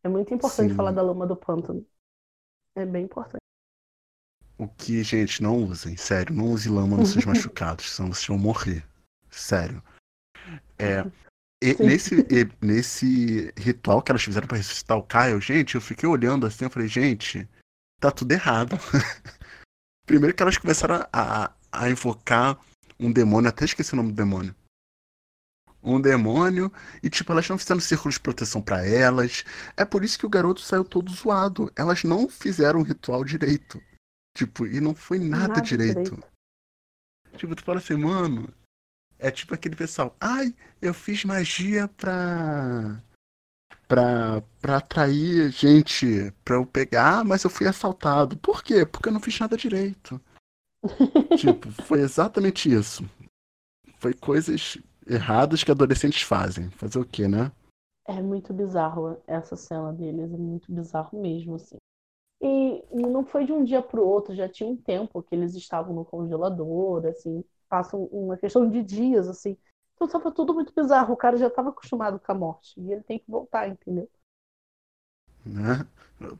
É muito importante Sim. falar da lama do pântano. É bem importante. O que, gente, não usem, sério, não use lama nos seus machucados, senão vocês vão morrer. Sério. É, e, nesse, e, nesse ritual que elas fizeram para ressuscitar o Caio, gente, eu fiquei olhando assim, eu falei, gente, tá tudo errado. Primeiro que elas começaram a, a invocar um demônio, até esqueci o nome do demônio. Um demônio, e tipo, elas não fizeram círculo de proteção para elas. É por isso que o garoto saiu todo zoado. Elas não fizeram o ritual direito. Tipo, e não foi nada, nada direito. direito. Tipo, tu fala assim, mano, é tipo aquele pessoal, ai, eu fiz magia pra. pra. pra atrair gente pra eu pegar, mas eu fui assaltado. Por quê? Porque eu não fiz nada direito. tipo, foi exatamente isso. Foi coisas erradas que adolescentes fazem. Fazer o quê, né? É muito bizarro essa cena deles, é muito bizarro mesmo, assim. E não foi de um dia para o outro, já tinha um tempo que eles estavam no congelador, assim passa uma questão de dias, assim. Então estava tudo muito bizarro. O cara já estava acostumado com a morte. E ele tem que voltar, entendeu? Né?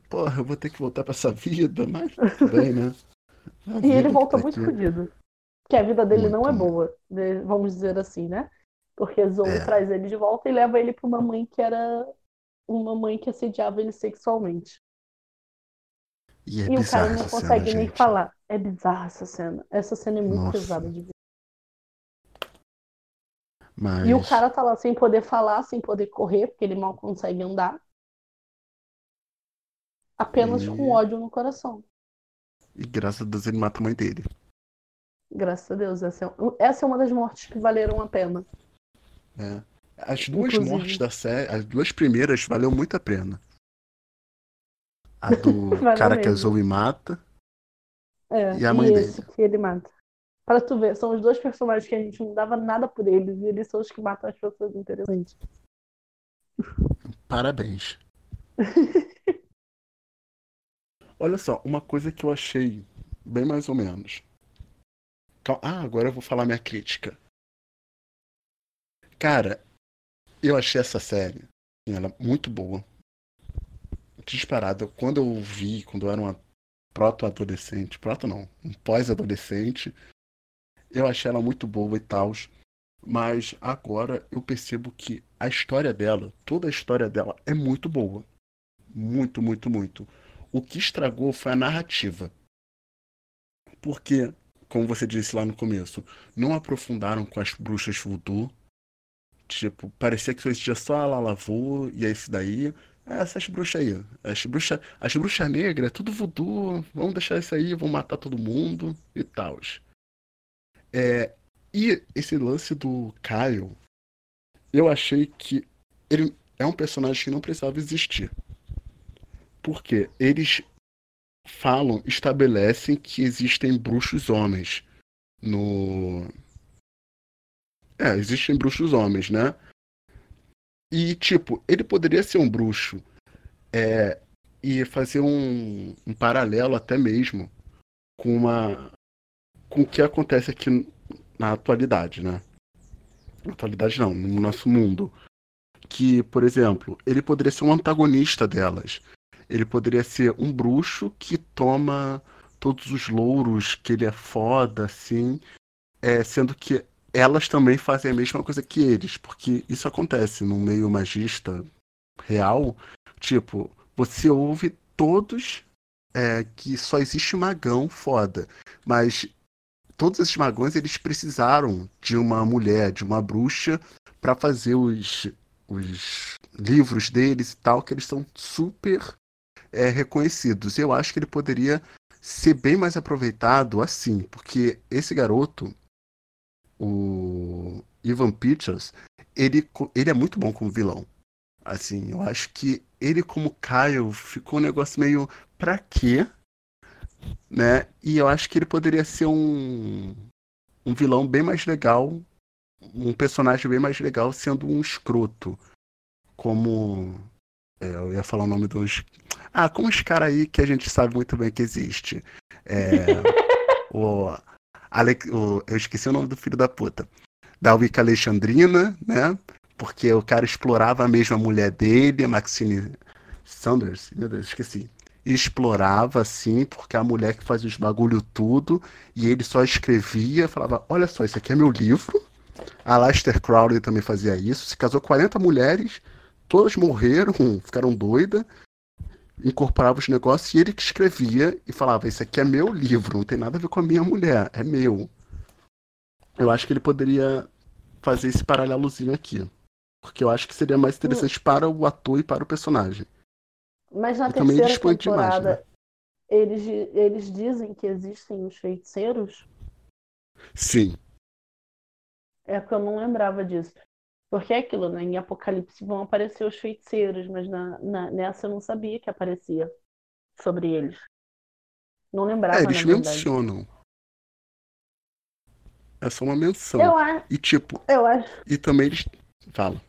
Porra, eu vou ter que voltar para essa vida, mas tudo bem, né? e ele volta tá muito fodido. Que a vida dele não é boa, né? vamos dizer assim, né? Porque Zou é. traz ele de volta e leva ele para uma mãe que era uma mãe que assediava ele sexualmente. E, é e o cara não consegue cena, nem gente. falar. É bizarra essa cena. Essa cena é muito Nossa. pesada de ver. Mas... E o cara tá lá sem poder falar, sem poder correr, porque ele mal consegue andar. Apenas e... com ódio no coração. E graças a Deus ele mata a mãe dele. Graças a Deus. Essa é, essa é uma das mortes que valeram a pena. É. As duas Inclusive. mortes da série, as duas primeiras, valeu muito a pena. A do cara mesmo. que a Zoe mata. É, e a mãe e dele. que ele mata. Pra tu ver, são os dois personagens que a gente não dava nada por eles e eles são os que matam as pessoas interessantes. Parabéns. Olha só, uma coisa que eu achei bem mais ou menos. Ah, agora eu vou falar minha crítica. Cara, eu achei essa série ela muito boa. Disparada. Quando eu vi, quando eu era uma proto-adolescente, proto não, um pós-adolescente, eu achei ela muito boa e tal. Mas agora eu percebo que a história dela, toda a história dela é muito boa. Muito, muito, muito. O que estragou foi a narrativa. Porque, como você disse lá no começo, não aprofundaram com as bruxas voodoo. Tipo, parecia que só existia só a Lalavô e isso daí. É, essas bruxas aí. As bruxas as bruxa negras, é tudo voodoo. Vamos deixar isso aí, vão matar todo mundo e tal. É, e esse lance do Caio, eu achei que ele é um personagem que não precisava existir. Porque eles falam, estabelecem que existem bruxos homens no. É, existem bruxos homens, né? E, tipo, ele poderia ser um bruxo é, e fazer um, um paralelo até mesmo com uma com o que acontece aqui na atualidade, né? Na atualidade não, no nosso mundo. Que, por exemplo, ele poderia ser um antagonista delas. Ele poderia ser um bruxo que toma todos os louros, que ele é foda, assim, é, sendo que elas também fazem a mesma coisa que eles, porque isso acontece no meio magista real. Tipo, você ouve todos é, que só existe magão foda, mas todos esses magões eles precisaram de uma mulher, de uma bruxa, para fazer os, os livros deles e tal, que eles são super é, reconhecidos. Eu acho que ele poderia ser bem mais aproveitado assim, porque esse garoto, o Ivan Peters, ele, ele é muito bom como vilão. Assim, eu acho que ele como Kyle ficou um negócio meio pra quê? né? E eu acho que ele poderia ser um, um vilão bem mais legal, um personagem bem mais legal sendo um escroto. Como. É, eu ia falar o nome dos. Ah, como os caras aí que a gente sabe muito bem que existe. É, o, Ale, o, eu esqueci o nome do filho da puta. Da Wicca Alexandrina, né? Porque o cara explorava a mesma mulher dele, a Maxine Sanders, meu Deus, esqueci. Explorava assim, porque a mulher que fazia os bagulho tudo, e ele só escrevia, falava: Olha só, esse aqui é meu livro. A Lester Crowley também fazia isso. Se casou 40 mulheres, todas morreram, ficaram doidas incorporava os negócios e ele que escrevia e falava: Esse aqui é meu livro, não tem nada a ver com a minha mulher, é meu. Eu acho que ele poderia fazer esse paralelozinho aqui. Porque eu acho que seria mais interessante hum. para o ator e para o personagem. Mas na e terceira temporada, demais, né? eles, eles dizem que existem os feiticeiros? Sim. É que eu não lembrava disso. Porque é aquilo, né? Em Apocalipse vão aparecer os feiticeiros, mas na, na, nessa eu não sabia que aparecia sobre eles. Não lembrava, É, eles mencionam. É só uma menção. Eu acho. E tipo. Eu acho. E também eles. Fala.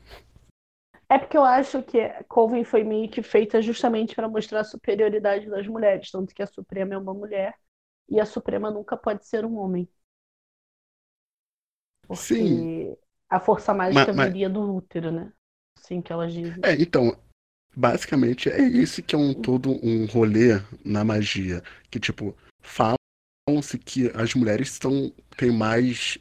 É porque eu acho que Coven foi meio que feita justamente para mostrar a superioridade das mulheres. Tanto que a Suprema é uma mulher e a Suprema nunca pode ser um homem. Porque Sim a força mágica mas, mas... viria do útero, né? Assim que elas dizem. É, então, basicamente é esse que é um todo um rolê na magia. Que, tipo, falam-se que as mulheres são, têm mais.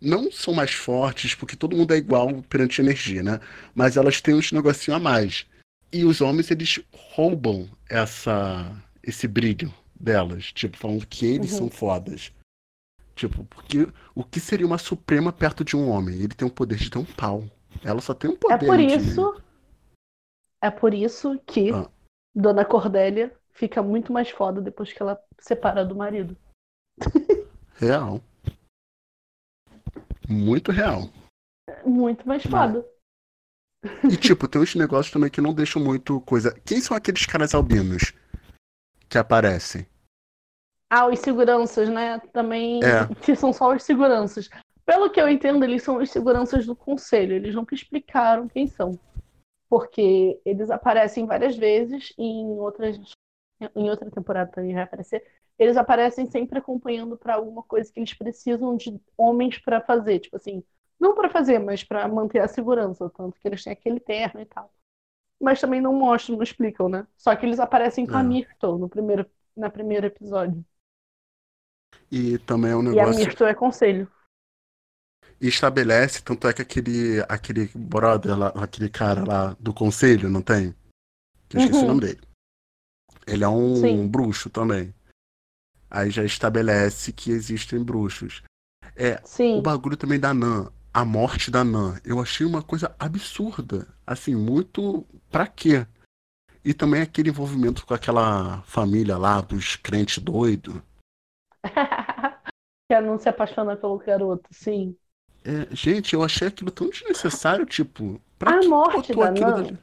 Não são mais fortes, porque todo mundo é igual perante a energia, né? Mas elas têm uns negocinho a mais. E os homens, eles roubam essa, esse brilho delas. Tipo, falando que eles uhum. são fodas. Tipo, porque o que seria uma suprema perto de um homem? Ele tem o poder de ter um pau. Ela só tem um poder. É por isso. De... É por isso que ah. Dona Cordélia fica muito mais foda depois que ela separa do marido. Real. Muito real. Muito mais foda. E tipo, tem uns negócios também que não deixam muito coisa. Quem são aqueles caras albinos que aparecem? Ah, os seguranças, né? Também é. que são só os seguranças. Pelo que eu entendo, eles são os seguranças do conselho. Eles nunca explicaram quem são. Porque eles aparecem várias vezes e em outras em outra temporada também vai aparecer. Eles aparecem sempre acompanhando para alguma coisa que eles precisam de homens para fazer, tipo assim, não para fazer, mas para manter a segurança, tanto que eles têm aquele terno e tal. Mas também não mostram, não explicam, né? Só que eles aparecem com é. a Myrtle no primeiro, na primeiro episódio. E também é um negócio. E a Mirto é conselho. E estabelece, tanto é que aquele, aquele brother lá, aquele cara lá do conselho, não tem? Que eu esqueci uhum. o nome dele. Ele é um Sim. bruxo também. Aí já estabelece que existem bruxos. É, Sim. o bagulho também da Nan, a morte da Nan, eu achei uma coisa absurda. Assim, muito. Pra quê? E também aquele envolvimento com aquela família lá dos crentes doidos. que não se apaixona pelo garoto, sim. É, gente, eu achei aquilo tão desnecessário, tipo. a morte da Nan. Da...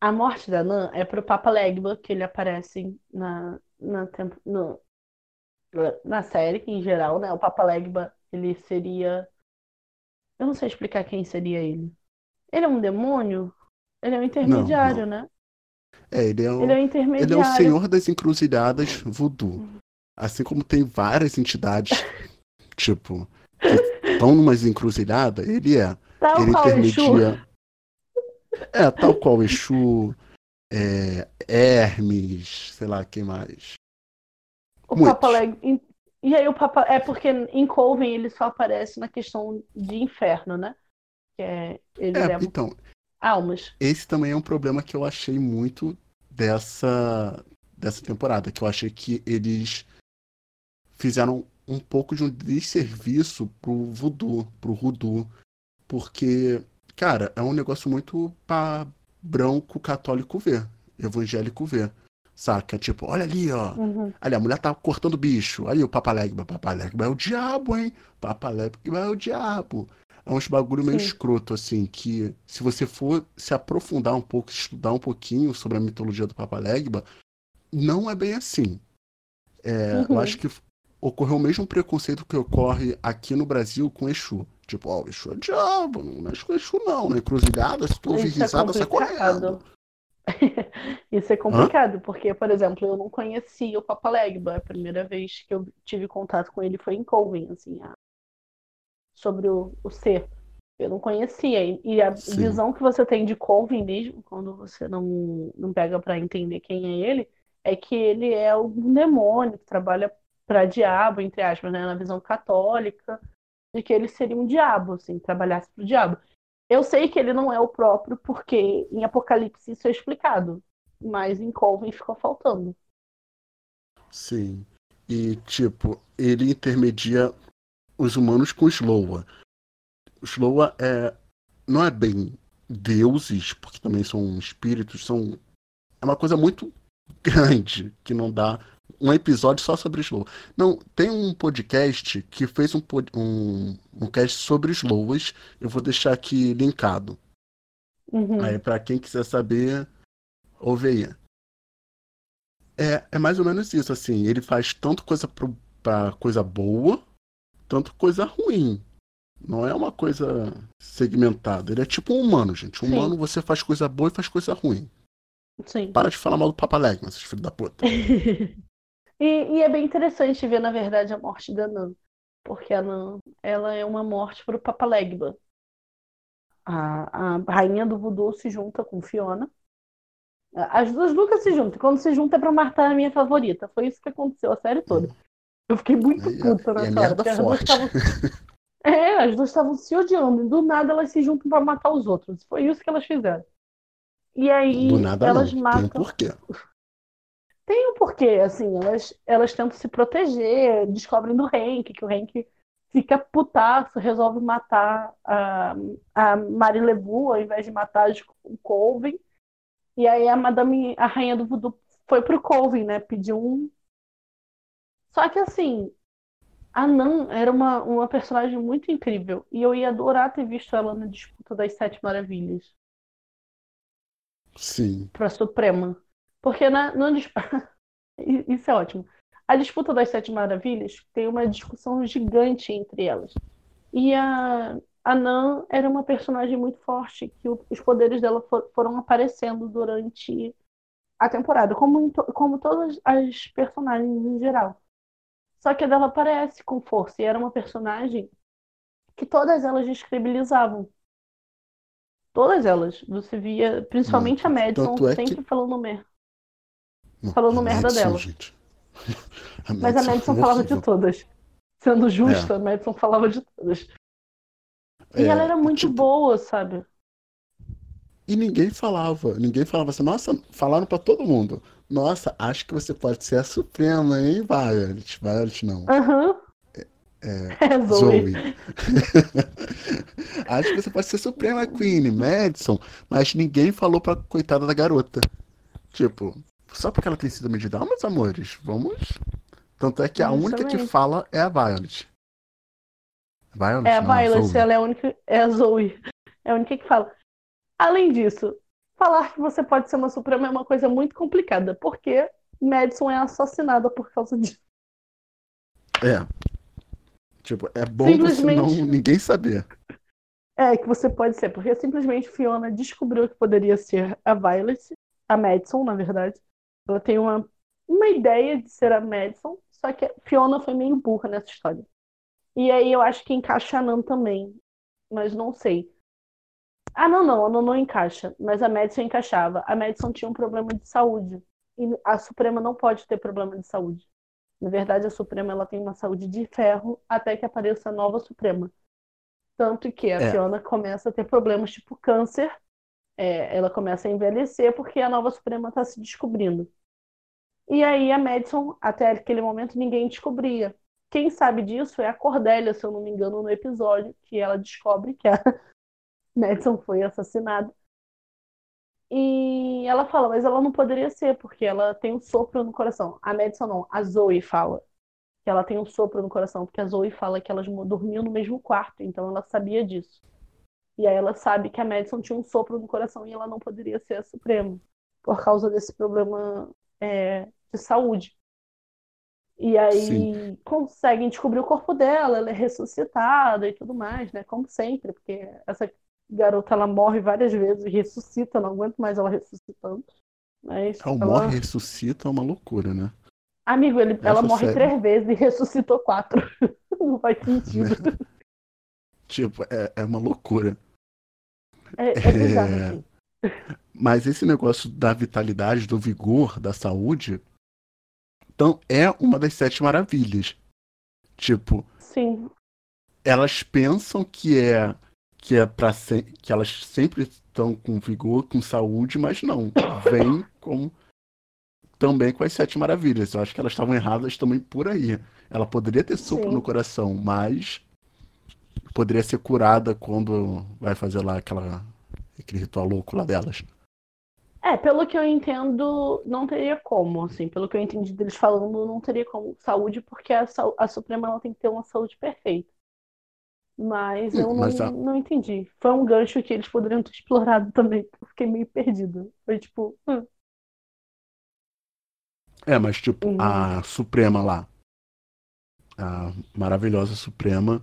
A morte da Nan é pro Papa Legba, que ele aparece na, na, tempo, no, na série em geral, né? O Papa Legba, ele seria. Eu não sei explicar quem seria ele. Ele é um demônio? Ele é um intermediário, não, não. né? É, ele é, o, ele é, intermediário. ele é o senhor das encruzilhadas voodoo. Assim como tem várias entidades, tipo, que estão numa encruzilhada, ele é. Tal ele intermedia. É, tal qual Exu, é, Hermes, sei lá, quem mais. O Muitos. Papa Leg... E aí o Papa. É porque em Coven ele só aparece na questão de inferno, né? Que é, ele é, então, almas. Esse também é um problema que eu achei muito dessa, dessa temporada, que eu achei que eles fizeram um pouco de um desserviço pro voodoo, pro voodoo, porque, cara, é um negócio muito pra branco católico ver, evangélico ver. Saca? Tipo, olha ali, ó. Uhum. Ali, a mulher tá cortando bicho. Aí o Papalegba, Papalegba é o diabo, hein? Papalegba é o diabo. É uns bagulho meio Sim. escroto, assim, que se você for se aprofundar um pouco, estudar um pouquinho sobre a mitologia do Papalegba, não é bem assim. É, uhum. Eu acho que ocorreu o mesmo preconceito que ocorre aqui no Brasil com Exu. Tipo, ó, oh, Exu é diabo, não mexe com Exu não, né? Encruzilhada, se tu ouvir é risada, sai correndo. Isso é complicado, Hã? porque, por exemplo, eu não conhecia o Papa Legba. A primeira vez que eu tive contato com ele foi em Colvin, assim, a... sobre o, o ser. Eu não conhecia. E a Sim. visão que você tem de Colvin mesmo, quando você não, não pega para entender quem é ele, é que ele é um demônio que trabalha para diabo, entre aspas, né, na visão católica, de que ele seria um diabo, assim, trabalhasse para o diabo. Eu sei que ele não é o próprio, porque em Apocalipse isso é explicado, mas em Colvin ficou faltando. Sim. E, tipo, ele intermedia os humanos com Sloa. Sloa é, não é bem deuses, porque também são espíritos, são é uma coisa muito grande que não dá um episódio só sobre Slow. Não, tem um podcast que fez um, um, um cast sobre Slowas. Eu vou deixar aqui linkado. Uhum. Aí, para quem quiser saber, ouve aí. É, é mais ou menos isso, assim. Ele faz tanto coisa pro, pra coisa boa, tanto coisa ruim. Não é uma coisa segmentada. Ele é tipo um humano, gente. Um Sim. humano você faz coisa boa e faz coisa ruim. Sim. Para de falar mal do Papa Legman, esses filhos da puta. e, e, é bem interessante ver, na verdade, a morte da Nan. Porque a Nan, ela é uma morte para o Papa Legba. A, a rainha do voodoo se junta com Fiona. As duas nunca se juntam. Quando se juntam é pra matar a minha favorita. Foi isso que aconteceu a série toda. Eu fiquei muito puta nessa hora. Porque as duas estavam. É, as duas estavam se odiando. E do nada elas se juntam para matar os outros. Foi isso que elas fizeram. E aí Do nada elas não. matam. Tem um porquê. Tem um porquê, assim, elas, elas tentam se proteger, descobrem do Hank, que o Hank fica putaço, resolve matar a, a Marilebu ao invés de matar o Colvin. E aí a Madame, a rainha do voodoo, foi pro Colvin, né? Pediu um. Só que assim, a Nan era uma, uma personagem muito incrível. E eu ia adorar ter visto ela na disputa das Sete Maravilhas. Sim. Pra Suprema. Porque na, na isso é ótimo. A disputa das Sete Maravilhas tem uma discussão gigante entre elas. E a, a Nan era uma personagem muito forte, que o, os poderes dela for, foram aparecendo durante a temporada, como, como todas as personagens em geral. Só que a dela aparece com força, e era uma personagem que todas elas descredibilizavam. Todas elas. Você via, principalmente a Madison, é sempre que... falando merda. Falando a merda Madison, dela. Gente. A Mas a Madison é falava de todas. Sendo justa, é. a Madison falava de todas. E é, ela era muito tipo... boa, sabe? E ninguém falava. Ninguém falava assim, nossa, falaram para todo mundo. Nossa, acho que você pode ser a Suprema, hein, Violet? Violet não. Aham. Uhum. É, é Zoe. Zoe. Acho que você pode ser Suprema Queen, Madison, mas ninguém falou pra coitada da garota. Tipo, só porque ela tem sido medida, ah, meus amores, vamos. Tanto é que a única que fala é a Violet. Violet é a não, Violet, Zoe. ela é a única. É a Zoe. É a única que fala. Além disso, falar que você pode ser uma Suprema é uma coisa muito complicada, porque Madison é assassinada por causa disso. É, Tipo, é bom simplesmente... você não ninguém saber. É, que você pode ser, porque simplesmente Fiona descobriu que poderia ser a Violet, a Madison, na verdade. Ela tem uma, uma ideia de ser a Madison, só que Fiona foi meio burra nessa história. E aí eu acho que encaixa a Nan também, mas não sei. Ah, não, não, a Nan não encaixa, mas a Madison encaixava. A Madison tinha um problema de saúde. E a Suprema não pode ter problema de saúde. Na verdade, a Suprema ela tem uma saúde de ferro até que apareça a nova Suprema. Tanto que a é. Fiona começa a ter problemas tipo câncer, é, ela começa a envelhecer porque a nova Suprema está se descobrindo. E aí a Madison, até aquele momento, ninguém descobria. Quem sabe disso é a Cordélia, se eu não me engano, no episódio, que ela descobre que a Madison foi assassinada. E ela fala, mas ela não poderia ser, porque ela tem um sopro no coração. A Madison não, a Zoe fala que ela tem um sopro no coração, porque a Zoe fala que elas dormiam no mesmo quarto, então ela sabia disso. E aí ela sabe que a Madison tinha um sopro no coração e ela não poderia ser a Suprema, por causa desse problema é, de saúde. E aí Sim. conseguem descobrir o corpo dela, ela é ressuscitada e tudo mais, né? Como sempre, porque essa garota ela morre várias vezes e ressuscita, não aguento mais ela ressuscitando. Mas Ela ela- morre e ressuscita é uma loucura, né? Amigo, ele, ela morre três vezes e ressuscitou quatro. não faz sentido. Tipo, é, é uma loucura. É, é bizarro, É. assim. Mas esse negócio da vitalidade, do vigor, da saúde, então é uma das sete maravilhas. Tipo, Sim, elas pensam que é que é para que elas sempre estão com vigor, com saúde, mas não. Vem com também com as sete maravilhas. Eu acho que elas estavam erradas também por aí. Ela poderia ter sopro Sim. no coração, mas poderia ser curada quando vai fazer lá aquela aquele ritual louco lá delas. É, pelo que eu entendo, não teria como, assim, pelo que eu entendi deles falando, não teria como saúde, porque a, a Suprema ela tem que ter uma saúde perfeita. Mas eu Hum, não, mas a- não entendi. Foi um gancho que eles poderiam ter explorado também. Eu fiquei meio perdida. Foi tipo, hum, É, mas tipo, Uhum. a Suprema lá. A maravilhosa Suprema.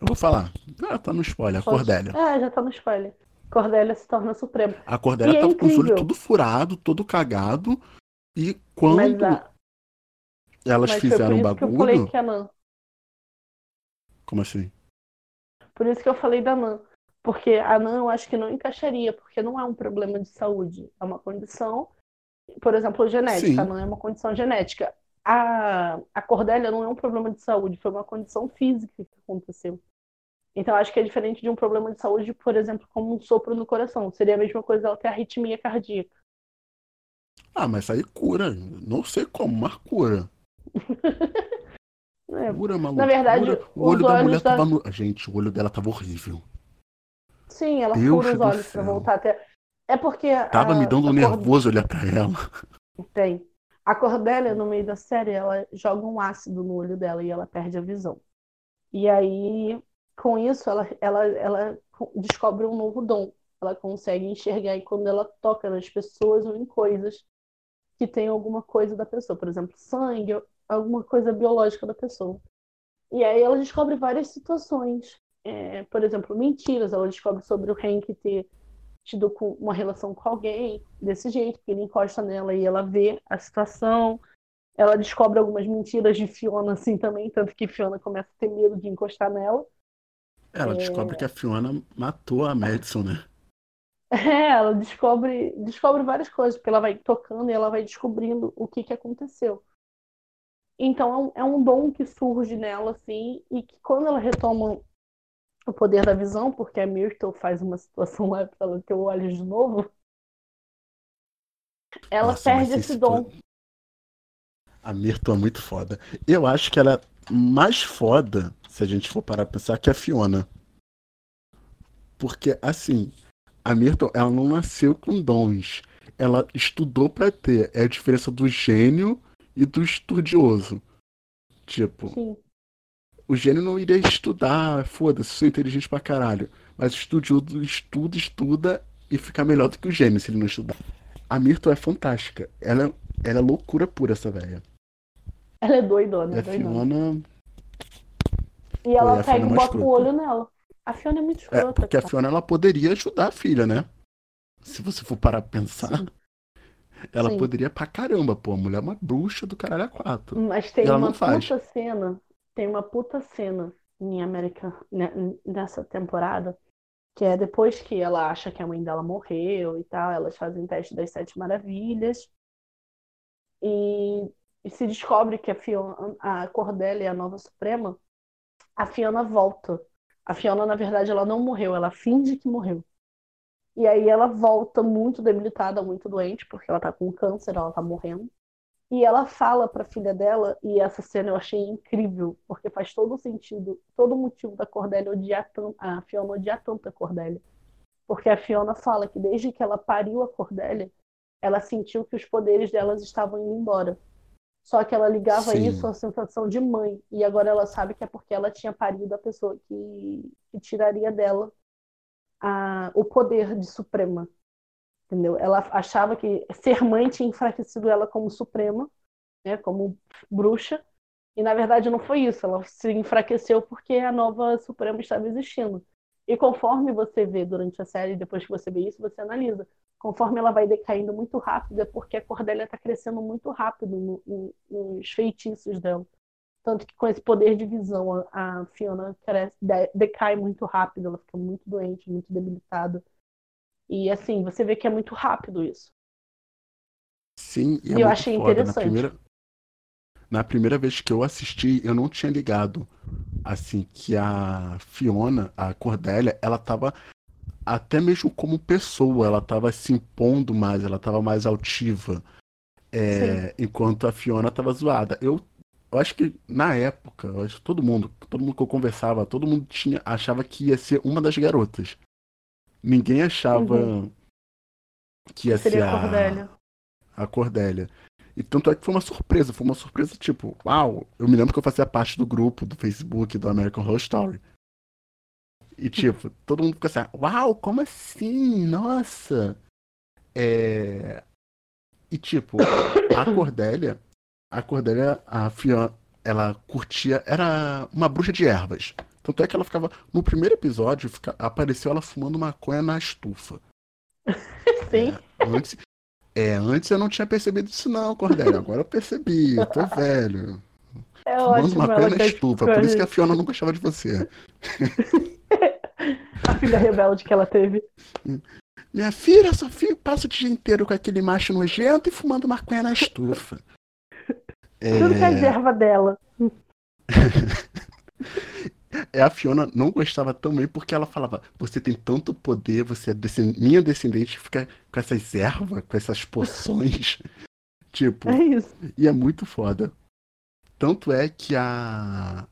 Eu vou falar. Ah, tá no spoiler, a Cordélia. É, já tá no spoiler. Cordélia se torna Suprema. A Cordélia E é tava com olhos incrível. tudo furado, todo cagado. E quando Mas, a, elas mas fizeram o que eu falei bagulho. que a Nan. Como assim? Por isso que eu falei da Nan. Porque a Nan eu acho que não encaixaria, porque não é um problema de saúde. É uma condição, por exemplo, genética. Sim. A Nan é uma condição genética. A, a Cordélia não é um problema de saúde, foi uma condição física que aconteceu. Então, acho que é diferente de um problema de saúde, por exemplo, como um sopro no coração. Seria a mesma coisa ela ter arritmia cardíaca. Ah, mas aí cura. Não sei como, mas cura. É, Cura, maluco. Na verdade, cura. O olho da mulher da- tava no. Gente, o olho dela tava horrível. Sim, ela Deus fura os olhos pra voltar até. É porque. Tava a- me dando um nervoso olhar pra ela. Tem. A Cordélia, no meio da série, ela joga um ácido no olho dela e ela perde a visão. E aí, com isso, ela, ela, ela descobre um novo dom. Ela consegue enxergar e quando ela toca nas pessoas ou em coisas que tem alguma coisa da pessoa, por exemplo, sangue, alguma coisa biológica da pessoa. E aí ela descobre várias situações. É, por exemplo, mentiras. Ela descobre sobre o Hank ter tido com- uma relação com alguém desse jeito, porque ele encosta nela e ela vê a situação. Ela descobre algumas mentiras de Fiona assim também, tanto que Fiona começa a ter medo de encostar nela. Ela descobre que a Fiona matou a Madison, né? É, ela descobre, descobre várias coisas, porque ela vai tocando e ela vai descobrindo o que que aconteceu. Então é um, é um dom que surge nela, assim, e que quando ela retoma o poder da visão, porque a Myrtle faz uma situação lá ela ter o olho de novo, ela Nossa, perde esse dom. A Myrtle é muito foda. Eu acho que ela é mais foda, se a gente for parar pra pensar, que a Fiona. Porque, assim, a Myrtle, ela não nasceu com dons. Ela estudou pra ter. É a diferença do gênio e do estudioso. Tipo, Sim. O gênio não iria estudar, foda-se, sou inteligente pra caralho. Mas o estudioso estuda, estuda e fica melhor do que o gênio se ele não estudar. A Myrtle é fantástica. Ela, ela é loucura pura, essa velha. Ela é doidona, E a doidona. Fiona. E ela a pega e bota o olho nela. A Fiona é muito É, escrota, porque a cara. Fiona ela poderia ajudar a filha, né? Se você for parar pra pensar, Sim. ela Sim. poderia pra caramba, pô. A mulher é uma bruxa do caralho a quatro. Mas tem uma puta cena, tem uma puta cena em América né, nessa temporada, que é depois que ela acha que a mãe dela morreu e tal, elas fazem teste das sete maravilhas e, e se descobre que a Fiona, a Cordélia é a nova Suprema, a Fiona volta. A Fiona, na verdade, ela não morreu, ela finge que morreu. E aí ela volta muito debilitada, muito doente, porque ela tá com câncer, ela tá morrendo. E ela fala pra filha dela, e essa cena eu achei incrível, porque faz todo sentido, todo motivo da Cordélia odiar tanto, a Fiona odiar tanto a Cordélia. Porque a Fiona fala que desde que ela pariu a Cordélia, ela sentiu que os poderes delas estavam indo embora. Só que ela ligava Sim. isso à sensação de mãe, e agora ela sabe que é porque ela tinha parido a pessoa que, que tiraria dela a, o poder de Suprema. Entendeu? Ela achava que ser mãe tinha enfraquecido ela como suprema, né, como bruxa, e na verdade não foi isso. Ela se enfraqueceu porque a nova suprema estava existindo. E conforme você vê durante a série, depois que você vê isso, você analisa. Conforme ela vai decaindo muito rápido, é porque a Cordélia está crescendo muito rápido no, no, nos feitiços dela. Tanto que com esse poder de visão, a, Fiona cresce, de, decai muito rápido, ela fica muito doente, muito debilitada. E assim, você vê que é muito rápido isso. Sim, e, é eu achei foda. interessante. Na primeira, na primeira vez que eu assisti, eu não tinha ligado assim que a Fiona, a Cordélia, ela tava até mesmo como pessoa, ela tava se impondo mais, ela tava mais altiva. É, enquanto a Fiona tava zoada. Eu, eu acho que na época, acho que todo mundo, todo mundo que eu conversava, todo mundo tinha achava que ia ser uma das garotas. Ninguém achava uhum. que ia Seria ser a Cordélia. A Cordélia. E tanto é que foi uma surpresa, foi uma surpresa tipo, uau, eu me lembro que eu fazia parte do grupo do Facebook do American Horror Story. E tipo, todo mundo ficou assim, uau, como assim? Nossa! É... E tipo, a Cordélia, a Cordélia, a Fiona, ela curtia, era uma bruxa de ervas. Tanto é que ela ficava, no primeiro episódio, fica, apareceu ela fumando maconha na estufa. Sim. É, antes, é, antes eu não tinha percebido isso não, Cordélia. Agora eu percebi, eu tô velho. É Fumando maconha na estufa, por isso que a Fiona não gostava de você. a filha rebelde que ela teve. Minha filha só fica, passa o dia inteiro com aquele macho nojento e fumando maconha na estufa. Tudo é... que é reserva dela. É, a Fiona não gostava também porque ela falava: Você tem tanto poder, você é minha descendente, fica com essas ervas, com essas poções. tipo. É isso. E é muito foda. Tanto é que a.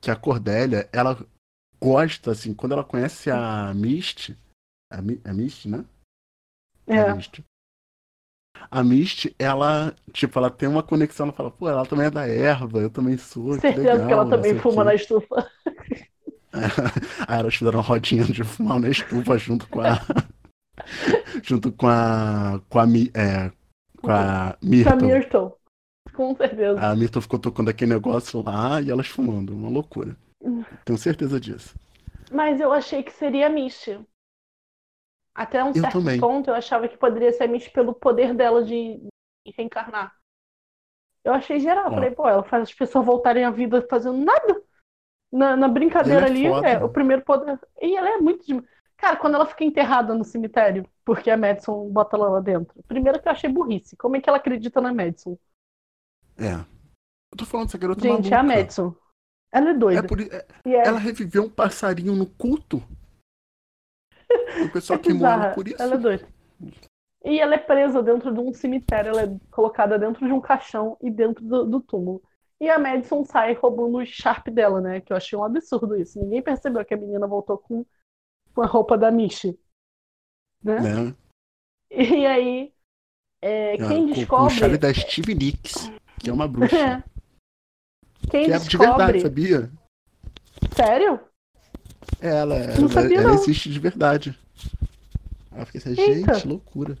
Que a Cordélia, ela gosta, assim, quando ela conhece a Misty. A, Mi, a Misty, né? É. A Misty a Misty, ela, tipo, ela tem uma conexão, ela fala, pô, ela também é da erva, eu também sou. Certeza que, que ela também fuma na estufa. Aí elas fizeram uma rodinha de fumar na estufa junto com a. junto com a. com a. É, com a Myrtle. Com a Myrtle. Com certeza. A Myrtle ficou tocando aquele negócio lá e elas fumando. Uma loucura. Tenho certeza disso. Mas eu achei que seria a Misty. Até um eu certo também. ponto eu achava que poderia ser Mish pelo poder dela de reencarnar. Eu achei geral, falei, pô, ela faz as pessoas voltarem à vida fazendo nada. Na, na brincadeira é ali, foda, é, o primeiro poder. E ela é muito. Cara, quando ela fica enterrada no cemitério, porque a Madison bota ela lá dentro. Primeiro que eu achei burrice. Como é que ela acredita na Madison? É. Eu tô falando dessa garota Gente, maluca. é a Madison. Ela é doida. É por... é... Ela reviveu um passarinho no culto. O pessoal é que morre por isso. Ela é doida. E ela é presa dentro de um cemitério, ela é colocada dentro de um caixão e dentro do, do túmulo. E a Madison sai roubando o Sharp dela, né? Que eu achei um absurdo isso. Ninguém percebeu que a menina voltou com, com a roupa da Michi. Né? É. E aí, é, ah, quem descobre. Com chave da Steve Nicks, que é uma bruxa. É. Quem que descobre... é de verdade, sabia? Sério? Ela, ela, sabia, ela existe de verdade. Fica assim, gente, loucura.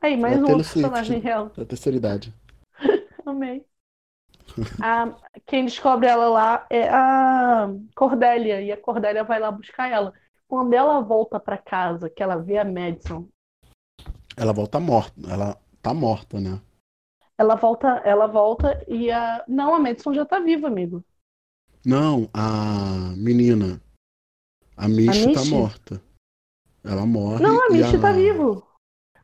Aí, mais um outro personagem real. Da terceira idade. Amei. a, quem descobre ela lá é a Cordélia, e a Cordélia vai lá buscar ela. Quando ela volta para casa, que ela vê a Madison. Ela volta morta. Ela tá morta, né? Ela volta, ela volta e a. Não, a Madison já tá viva, amigo. Não, a menina. A Misha tá morta. Ela morre. Não, a Misha a... tá vivo.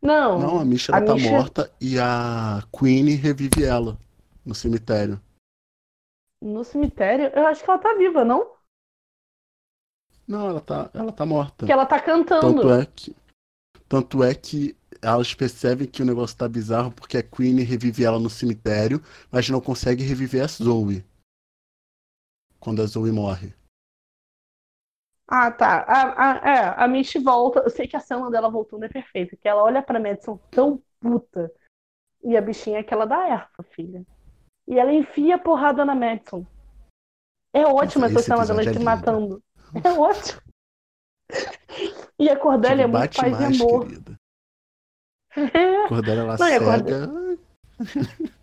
Não. Não, a Misha ela tá morta e a Queen revive ela no cemitério. No cemitério? Eu acho que ela tá viva, não? Não, ela tá, ela tá morta. Que ela tá cantando. Tanto é que, tanto é que elas percebem que o negócio tá bizarro porque a Queen revive ela no cemitério, mas não consegue reviver a Zoe. Quando a Zoe morre. Ah, tá. A, a, é, a Mish volta. Eu sei que a cena dela voltando é perfeita, que ela olha pra Madison tão puta. E a bichinha é aquela da erva, filha. E ela enfia a porrada na Madison. É ótima essa, cena dela é te matando. É ótimo. E a Cordélia é muito paz mais, e amor. Querida. Cordélia, ela Não, cega.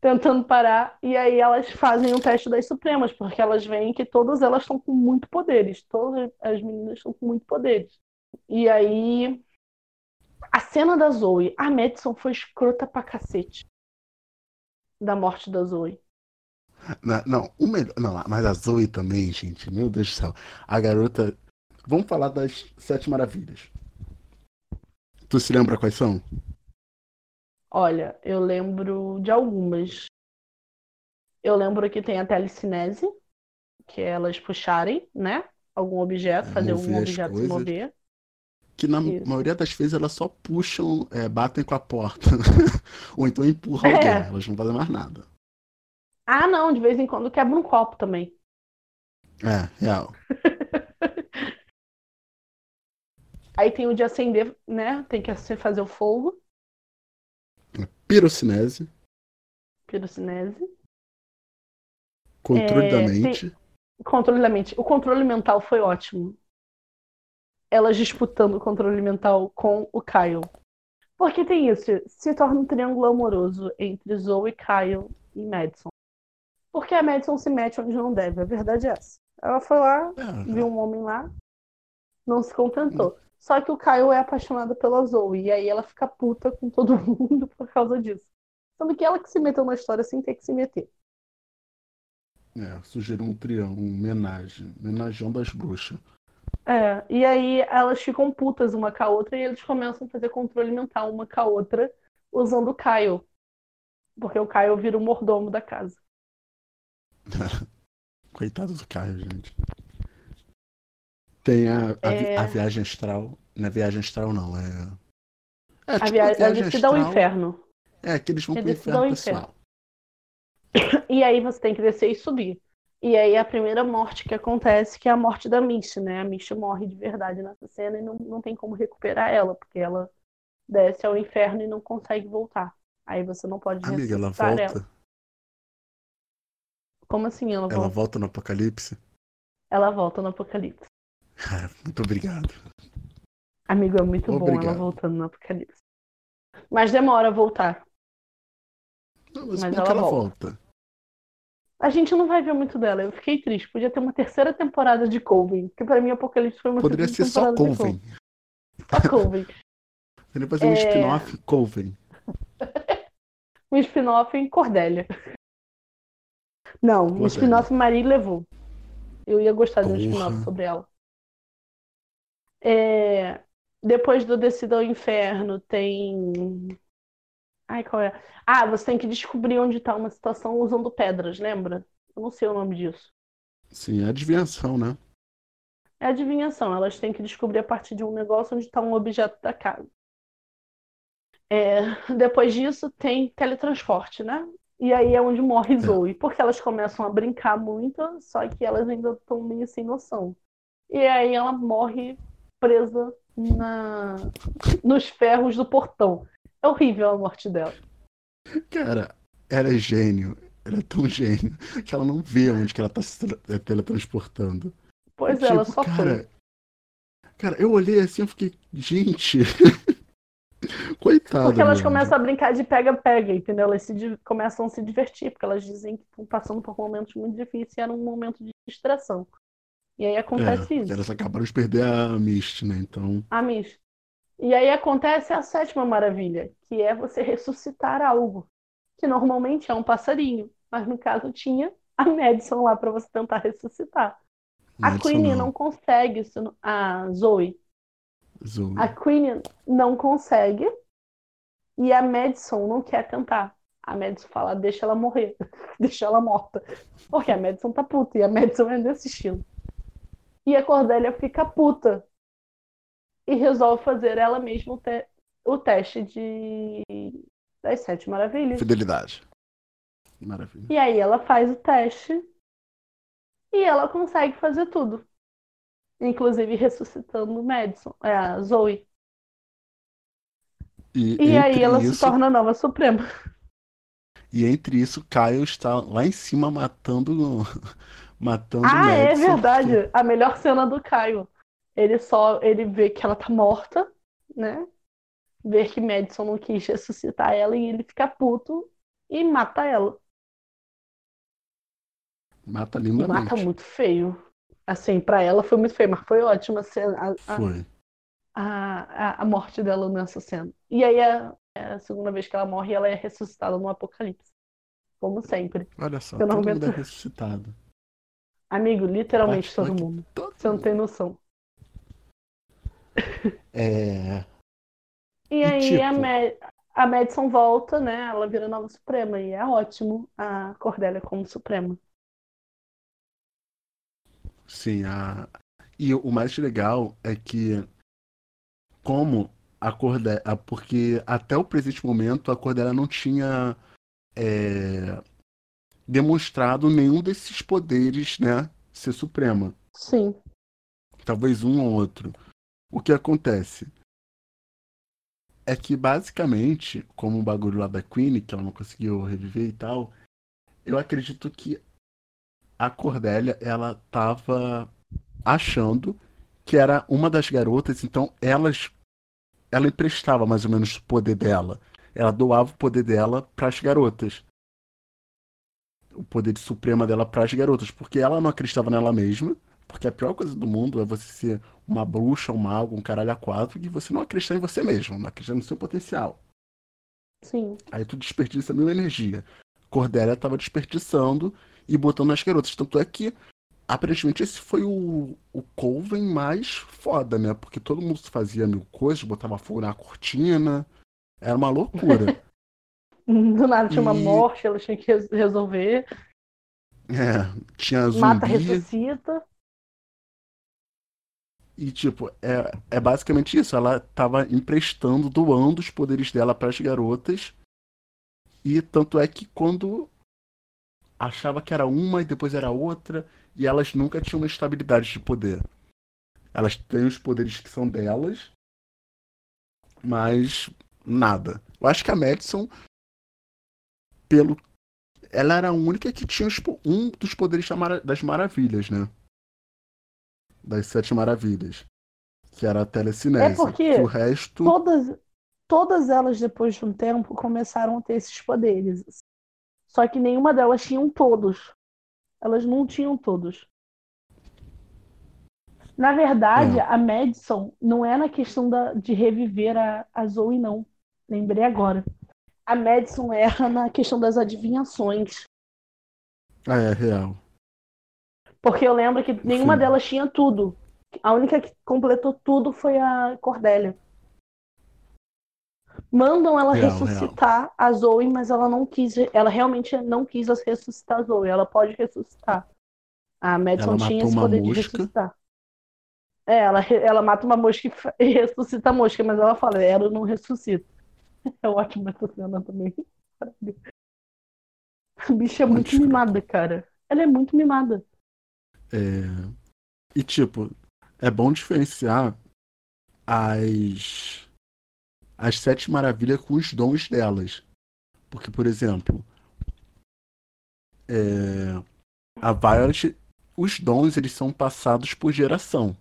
tentando parar. E aí elas fazem o teste das Supremas, porque elas veem que todas elas estão com muito poderes. Todas as meninas estão com muito poderes. E aí. A cena da Zoe. A Madison foi escrota pra cacete. Da morte da Zoe. Não, não, o melhor. Não, mas a Zoe também, gente. Meu Deus do céu. A garota. Vamos falar das Sete Maravilhas. Tu se lembra quais são? Olha, eu lembro de algumas. Eu lembro que tem a telecinese, que é elas puxarem, né? Algum objeto, É, fazer um as objeto se coisas. mover. Que na Isso. maioria das vezes elas só puxam, é, batem com a porta. Ou então empurram É. alguém. Elas não fazem mais nada. Ah, não, de vez em quando quebra um copo também. É, real. Aí tem o de acender, né? Tem que fazer o fogo, Pirocinese. pirocinese. Controle É, da tem- mente. Controle da mente. O controle mental foi ótimo. Elas disputando o controle mental com o Kyle. Porque tem isso, se torna um triângulo amoroso entre Zoe, Kyle e Madison. Porque a Madison se mete onde não deve, a verdade é essa. Ela foi lá, É, viu um homem lá, não se contentou. Só que o Kyle é apaixonado pela Zoe, e aí ela fica puta com todo mundo por causa disso. Sendo que ela que se meteu na história sem ter que se meter. é, sugeriu um triângulo, um homenagem. Homenagem das bruxas. É, e aí elas ficam putas uma com a outra e eles começam a fazer controle mental uma com a outra usando o Kyle. Porque o Kyle vira o mordomo da casa. Coitado do Caio, gente. Tem a, a, É. a viagem astral. Não é viagem astral, não. É. É A tipo via... a viagem descida ao astral. inferno. É, que eles vão É pro inferno inferno. pessoal. E aí você tem que descer e subir. E aí a primeira morte que acontece, que é a morte da Misty, né? A Misty morre de verdade nessa cena e não, não tem como recuperar ela, porque ela desce ao inferno e não consegue voltar. Aí você não pode Amiga, ela volta. ela. Como assim ela Ela volta? volta no apocalipse. Ela volta no Apocalipse. Cara, muito obrigado. Amigo, é muito bom ela Obrigado. voltando no Apocalipse. Mas demora a voltar. Não, mas, Mas que ela ela volta. volta? A gente não vai ver muito dela. Eu fiquei triste. Podia ter uma terceira temporada de Coven. Porque pra mim Apocalipse foi uma Poderia ser só Coven. Só Coven. Poderia fazer um É. spin-off Coven. Um spin-off em Cordélia. Não, um Cordélia. spin-off Marie levou. Eu ia gostar de um Porra. spin-off sobre ela. É, Depois do Descida ao Inferno, tem. Ai, qual é? Ah, você tem que descobrir onde tá uma situação usando pedras, lembra? Eu não sei o nome disso. Sim, é adivinhação, né? É adivinhação. Elas têm que descobrir a partir de um negócio onde está um objeto da casa. É, depois disso, tem teletransporte, né? E aí é onde morre Zoe. Porque elas começam a brincar muito, só que elas ainda estão meio sem noção. E aí ela morre presa na... nos ferros do portão. É horrível a morte dela. Cara, ela é gênio. Ela é tão gênio que ela não vê onde que ela tá se é, teletransportando. Pois é, ela Tipo, só foi. cara, cara, eu olhei assim e fiquei, gente. Coitada. Porque elas meu. começam a brincar de pega-pega, entendeu? Elas se começam a se divertir, porque elas dizem que estão passando por momentos muito difíceis e era um momento de distração. E aí acontece É, isso. elas acabaram de perder a Misty, né? Então. A Miss. E aí acontece a sétima maravilha, que é você ressuscitar algo. Que normalmente é um passarinho, mas no caso tinha a Madison lá para você tentar ressuscitar. A Madison Queen não. não consegue, isso não- a Zoe. Zoe. A Queen não consegue e a Madison não quer tentar. A Madison fala, deixa ela morrer, deixa ela morta. Porque a Madison tá puta e a Madison é desse estilo. E a Cordélia fica puta e resolve fazer ela mesma o, te- o teste de das sete maravilhas. Fidelidade. Maravilha. E aí ela faz o teste e ela consegue fazer tudo. Inclusive ressuscitando o Madison, é, a Zoe. E, E aí ela isso, se torna a nova Suprema. E entre isso, Caio está lá em cima matando. Matando Ah, é Madison, verdade. A melhor cena do Caio. Ele só ele vê que ela tá morta, né? Vê que Madison não quis ressuscitar ela e ele fica puto e mata ela. Mata E lindamente. mata muito feio. Assim, pra ela foi muito feio, mas foi ótima a cena. A, a, Foi. a, a- a morte dela nessa cena. E aí é, é a segunda vez que ela morre e ela é ressuscitada no Apocalipse. Como sempre. Olha só, Eu todo mundo é ressuscitado. Amigo, literalmente todo mundo. Todo Você não tem noção. É. E E aí a, tipo- Ma- a Madison volta, né? Ela vira nova Suprema. E é ótimo a Cordélia como Suprema. Sim, a... e o mais legal é que como a Cordélia, porque até o presente momento a Cordélia não tinha é, demonstrado nenhum desses poderes, né, ser suprema. Sim. Talvez um ou outro. O que acontece é que basicamente, como o bagulho lá da Queen, que ela não conseguiu reviver e tal, eu acredito que a Cordélia, ela tava achando que era uma das garotas, então elas ela emprestava mais ou menos o poder dela. Ela doava o poder dela para as garotas. O poder de suprema dela para as garotas, porque ela não acreditava nela mesma, porque a pior coisa do mundo é você ser uma bruxa, um mago, um caralho a quatro, e você não acreditar em você mesmo, não acreditar no seu potencial. Sim. Aí tu desperdiça mil energia. Cordélia tava desperdiçando e botando nas garotas. Tanto é que, aparentemente, esse foi o, o Coven mais foda, né? Porque todo mundo fazia mil coisas, botava fogo na cortina. Era uma loucura. Do nada tinha uma E- morte, ela tinha que res- resolver. é, tinha Mata, zumbi. ressuscita. E, tipo, é, é basicamente isso. Ela tava emprestando, doando os poderes dela para as garotas. E tanto é que quando achava que era uma e depois era outra, e elas nunca tinham uma estabilidade de poder. Elas têm os poderes que são delas, mas nada. Eu acho que a Madison, pelo. Ela era a única que tinha os po- um dos poderes das maravilhas, né? Das sete maravilhas. Que era a telecinese. É porque Que o resto. Todas, todas elas, depois de um tempo, começaram a ter esses poderes. Só que nenhuma delas tinham todos. Elas não tinham todos. Na verdade, É. a Madison não é na questão da, de reviver a, a Zoe, não. Lembrei agora. A Madison erra na questão das adivinhações. Ah, é real. Porque eu lembro que nenhuma Sim. delas tinha tudo. A única que completou tudo foi a Cordélia. Mandam ela Real, ressuscitar a Zoe, mas ela não quis. Ela realmente não quis ressuscitar a Zoe. Ela pode ressuscitar. A Madison Ela tinha esse poder de mosca. ressuscitar. É, ela, ela mata uma mosca e e ressuscita a mosca, mas ela fala, ela não ressuscita. É ótima essa cena também. A bicha é Muito escroto. mimada, cara. Ela é muito mimada. É, E, tipo, é bom diferenciar as. As sete maravilhas com os dons delas. Porque, por exemplo, é, a Violet, os dons eles são passados por geração.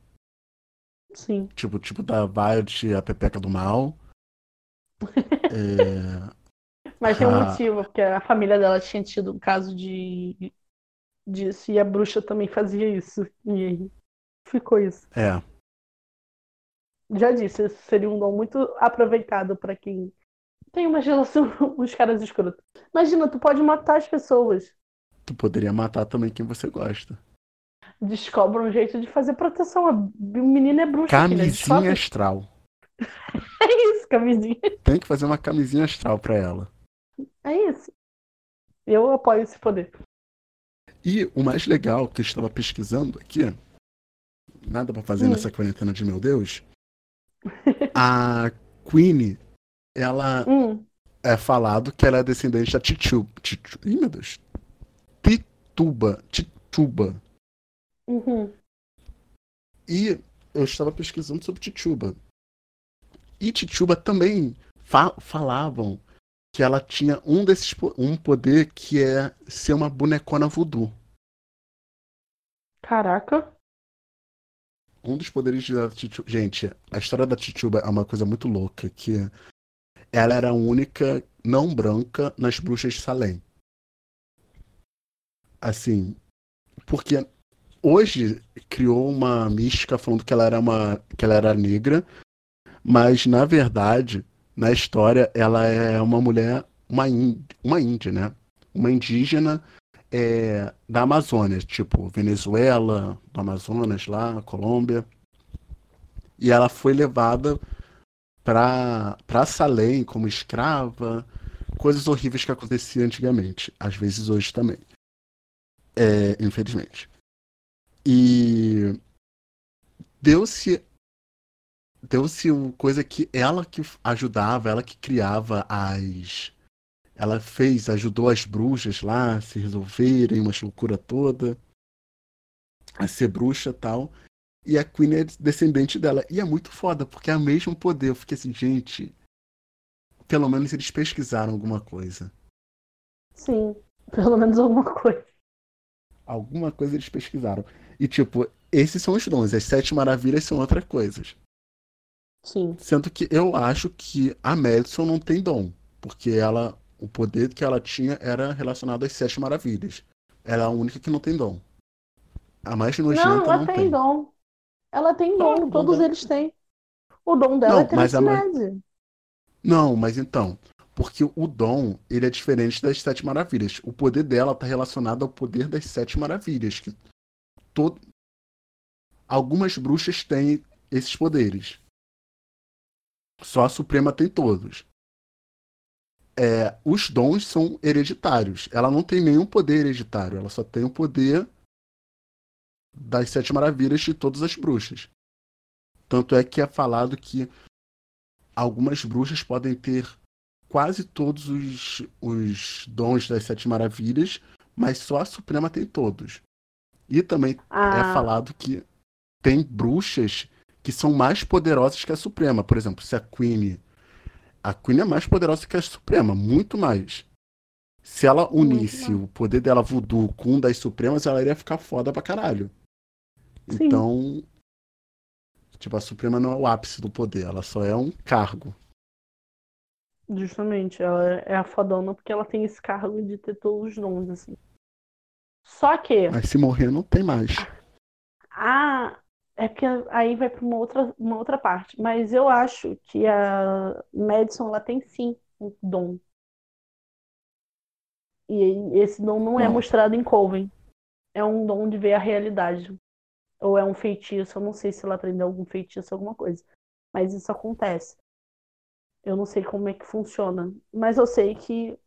Sim. Tipo, tipo da Violet, a Pepeca do Mal. É, Mas tem um motivo, porque a família dela tinha tido um caso de disso e a bruxa também fazia isso. E aí ficou isso. é, Já disse, esse seria um dom muito aproveitado pra quem tem uma relação com os caras escrotos. Imagina, tu pode matar as pessoas. tu poderia matar também quem você gosta. Descobre um jeito de fazer proteção. A menina é bruxa, filha. Camisinha Descobre. astral. É isso, camisinha. Tem que fazer uma camisinha astral pra ela. É isso. Eu apoio esse poder. E o mais legal que eu estava pesquisando aqui, nada pra fazer Hum. nessa quarentena de meu Deus, a Queen, ela Hum, é falado que ela é descendente da Tituba. Titu, ih, meu Deus. Tituba. Tituba. uhum. E eu estava pesquisando sobre Tituba. E Tituba também fa- falavam que ela tinha um desses po- um poder que é ser uma bonecona voodoo. Caraca. Um dos poderes da Tituba. Gente, a história da Tituba é uma coisa muito louca, que ela era a única não branca nas bruxas de Salem. Assim, porque hoje criou uma mística falando que ela era uma que ela era negra, mas na verdade, na história, ela é uma mulher, uma, uma índia, né? Uma indígena é, da Amazônia, tipo Venezuela, do Amazonas lá, Colômbia. E ela foi levada para Salem como escrava, coisas horríveis que aconteciam antigamente, às vezes hoje também. É, infelizmente. E deu-se deu-se coisa que ela que ajudava, ela que criava as ela fez, ajudou as bruxas lá a se resolverem, uma loucura toda, a ser bruxa tal. E a Queen é descendente dela. E é muito foda, porque é o mesmo poder. Eu fiquei assim, gente. Pelo menos eles pesquisaram alguma coisa. Sim, pelo menos alguma coisa. Alguma coisa eles pesquisaram. E, tipo, esses são os dons. As sete maravilhas são outras coisas. Sim. Sendo que eu acho que a Madison não tem dom. Porque ela. O poder que ela tinha era relacionado às sete maravilhas. Ela é a única que não tem dom. A mais nojenta não, ela não tem, tem. dom. Ela tem Não, dom, dom todos dela- eles têm. O dom dela Não, é mas a ma-. Não, mas então. Porque o dom, ele é diferente das sete maravilhas. O poder dela está relacionado ao poder das sete maravilhas. Que todo... Algumas bruxas têm esses poderes. Só a Suprema tem todos. É, os dons são hereditários. Ela não tem nenhum poder hereditário. Ela só tem o poder das sete maravilhas de todas as bruxas. Tanto é que é falado que algumas bruxas podem ter quase todos os, os dons das sete maravilhas, mas só a Suprema tem todos. E também é Ah, falado que tem bruxas que são mais poderosas que a Suprema. Por exemplo, se a Queen. A Queen é mais poderosa que a Suprema, muito mais. Se ela unisse o poder dela voodoo com um das Supremas, ela iria ficar foda pra caralho. Sim. Então. Tipo, a Suprema não é o ápice do poder, ela só é um cargo. justamente, ela é a fodona porque ela tem esse cargo de ter todos os dons, assim. Só que Mas se morrer, não tem mais. a é porque aí vai para uma outra, uma outra parte, mas eu acho que a Madison ela tem sim um dom. E esse dom não é mostrado em Coven. É um dom de ver a realidade. Ou é um feitiço, eu não sei se ela aprendeu algum feitiço, alguma coisa. Mas isso acontece. Eu não sei como é que funciona. Mas eu sei que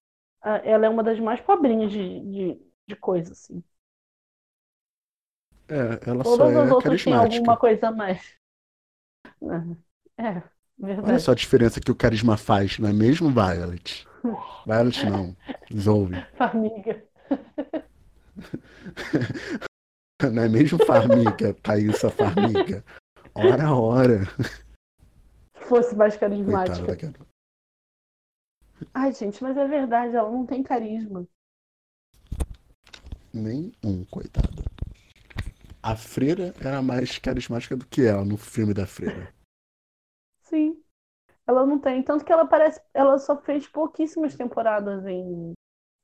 ah, ela é uma das mais pobrinhas de, de, de coisa, assim. É, ela só Todas as é outras têm alguma coisa a mais. É, Olha verdade. só a diferença que o carisma faz, não é mesmo, Violet? Violet não, Zoe. Amiga. Não é mesmo Farmiga, Thaísa Farmiga? Ora, ora. Se fosse mais Coitada carismática. da garota. Ai, gente, mas é verdade, ela não tem carisma. Nem um, coitada. A freira era mais carismática do que ela no filme da freira. Sim. Ela não tem. Tanto que ela parece. Ela só fez pouquíssimas temporadas em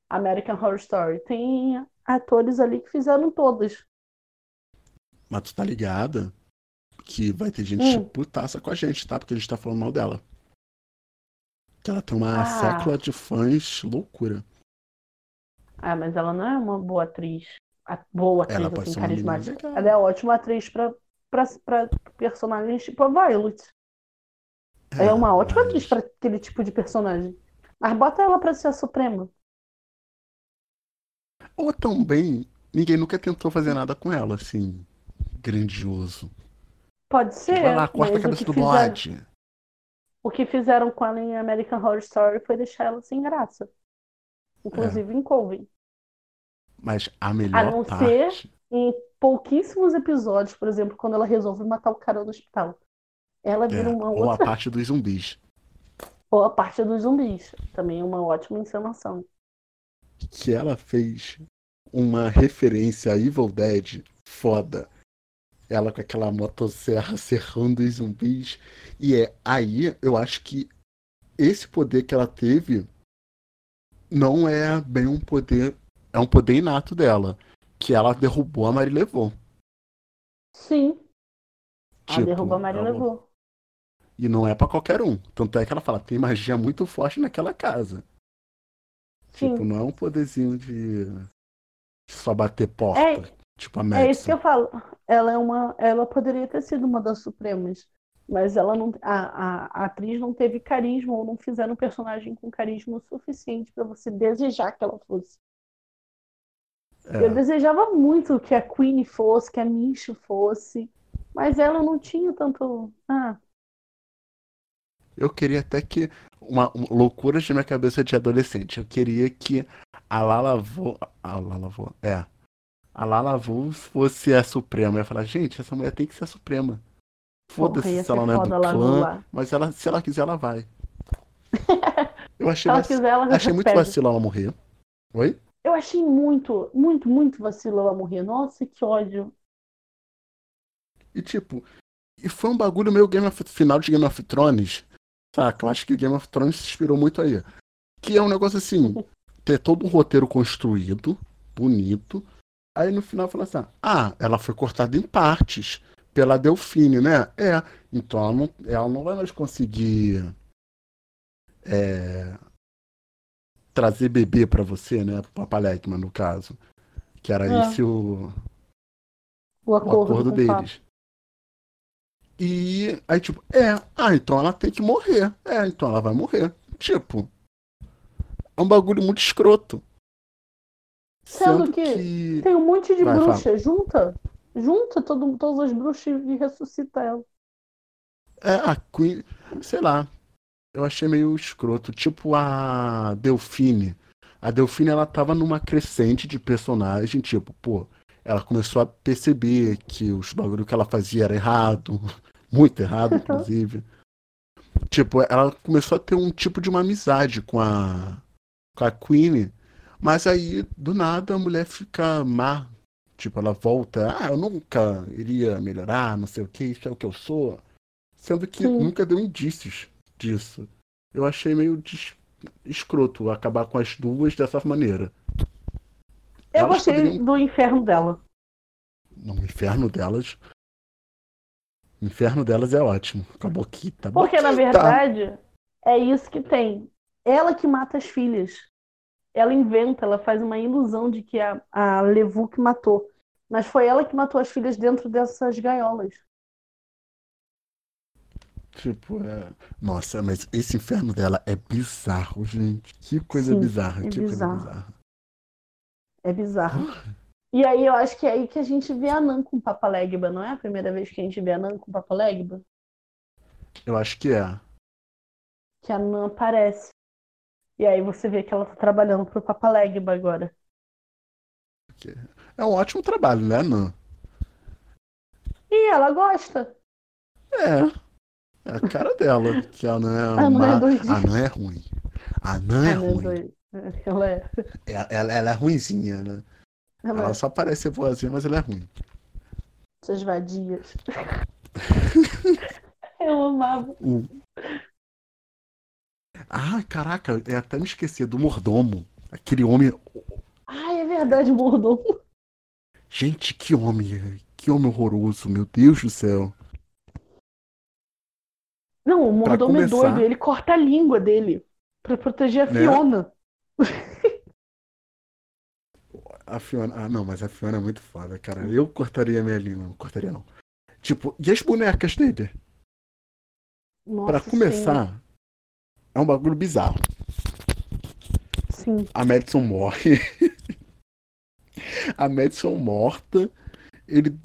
American Horror Story. Tem atores ali que fizeram todas. Mas tu tá ligada que vai ter gente Hum. putaça com a gente, tá? Porque a gente tá falando mal dela. Que ela tem uma Ah. sécula de fãs loucura. Ah, mas ela não é uma boa atriz. Boa atriz, Ela assim, menina carismática. Ela é ótima atriz pra, pra, pra personagens tipo a Violet. Ela é uma ótima mas- atriz pra aquele tipo de personagem. Mas bota ela pra ser a Suprema. Ou também, ninguém nunca tentou fazer nada com ela, assim, grandioso. Pode ser, Vai lá, corta a cabeça do bode. o que fizeram com ela em American Horror Story foi deixar ela sem graça. Inclusive em Coven. Mas a melhor não parte. ser- Em pouquíssimos episódios, por exemplo, quando ela resolve matar o cara no hospital. Ela É, vira uma ou a outra. parte dos zumbis. Ou a parte dos zumbis. Também é uma ótima encenação. Que ela fez uma referência a Evil Dead foda. Ela com aquela motosserra serrando os zumbis. E é aí, eu acho que esse poder que ela teve não é bem um poder. É um poder inato dela. Que ela derrubou a Mari levou. Sim. Ela Tipo, derrubou a Maria ela- levou. E não é pra qualquer um. Tanto é que ela fala, tem magia muito forte naquela casa. Sim. Tipo, não é um poderzinho de só bater porta. É- tipo a É isso que eu falo. Ela é uma. Ela poderia ter sido uma das Supremas. Mas ela não. A, a, a atriz não teve carisma ou não fizeram um personagem com carisma o suficiente pra você desejar que ela fosse. Eu É, desejava muito que a Queen fosse, que a Mish fosse. Mas ela não tinha tanto. Ah, eu queria até que. Uma, uma loucura de minha cabeça de adolescente. Eu queria que a Lala Vo. A Lala Vo. É. A Lala Vo fosse a Suprema. Eu ia falar, gente, essa mulher tem que ser a Suprema. Foda-se se ela não é do no clã. Mas ela, se ela quiser, ela vai. Eu achei, Se ela vac- quiser, ela achei muito vacilo ela morrer. Oi? Eu achei muito, muito, muito vacilo ela morrer. Nossa, que ódio. E tipo, e foi um bagulho meio Game of final de Game of Thrones. Saca? Eu acho que Game of Thrones se inspirou muito aí. Que é um negócio assim, ter todo um roteiro construído, bonito. Aí no final fala assim: ah, ela foi cortada em partes pela Delfine, né? É. Então ela não, ela não vai mais conseguir é, trazer bebê pra você, né? Papa Legman, no caso. Que era É. esse o, O acordo, acordo o Papa. deles. E aí, tipo, é, ah, então ela tem que morrer. É, então ela vai morrer. Tipo, é um bagulho muito escroto. Sendo que Tem um monte de Vai, bruxa. Junta. Junta todo, todas as bruxas e ressuscita ela. É, a Queen, sei lá. Eu achei meio escroto. Tipo a Delfine. A Delfine, ela tava numa crescente de personagem, tipo, pô, ela começou a perceber que os bagulho que ela fazia era errado. Muito errado, inclusive. tipo, ela começou a ter um tipo de uma amizade com a, com a Queen. Mas aí, do nada, a mulher fica má. Tipo, ela volta, ah, eu nunca iria melhorar, não sei o que, isso é o que eu sou. Sendo que Sim. nunca deu indícios disso. Eu achei meio des- escroto acabar com as duas dessa maneira. Eu Elas gostei poderiam- do inferno dela. No inferno delas. O inferno delas é ótimo. Acabou aqui, tá bom? Porque, na verdade, é isso que tem. Ela que mata as filhas. Ela inventa, ela faz uma ilusão de que a, a Levu que matou. Mas foi ela que matou as filhas dentro dessas gaiolas. Tipo, é... Nossa, mas esse inferno dela é bizarro, gente. Que coisa Sim, bizarra, é que bizarro. coisa bizarra. É bizarro. E aí eu acho que é aí que a gente vê a Nan com o Papa Legba, não é a primeira vez que a gente vê a Nan com o Papa Legba? Eu acho que é. Que a Nan aparece. E aí você vê que ela tá trabalhando pro Papa Legba agora. É um ótimo trabalho, né, Nan? E ela gosta. É. É a cara dela. Que a Nan é A Nan é uma... doidinha. A Nan é ruim. A Nan é A ruim. Ela é. Ela, ela, ela é ruinzinha, né? Ela Ela é. só parece ser boazinha, mas ela é ruim. Essas vadias. Eu amava. O... Ah, caraca, eu até me esqueci do mordomo. Aquele homem. Ai, é verdade, mordomo. Gente, que homem. Que homem horroroso, meu Deus do céu. Não, o mordomo é doido. Ele corta a língua dele pra proteger a Né? Fiona. A Fiona. Ah, não, mas a Fiona é muito foda, cara. Eu cortaria minha língua. Não cortaria, não. Tipo, e as bonecas dele? Pra começar, é um bagulho bizarro. Sim. sim. A Madison morre. a Madison morta. Ele.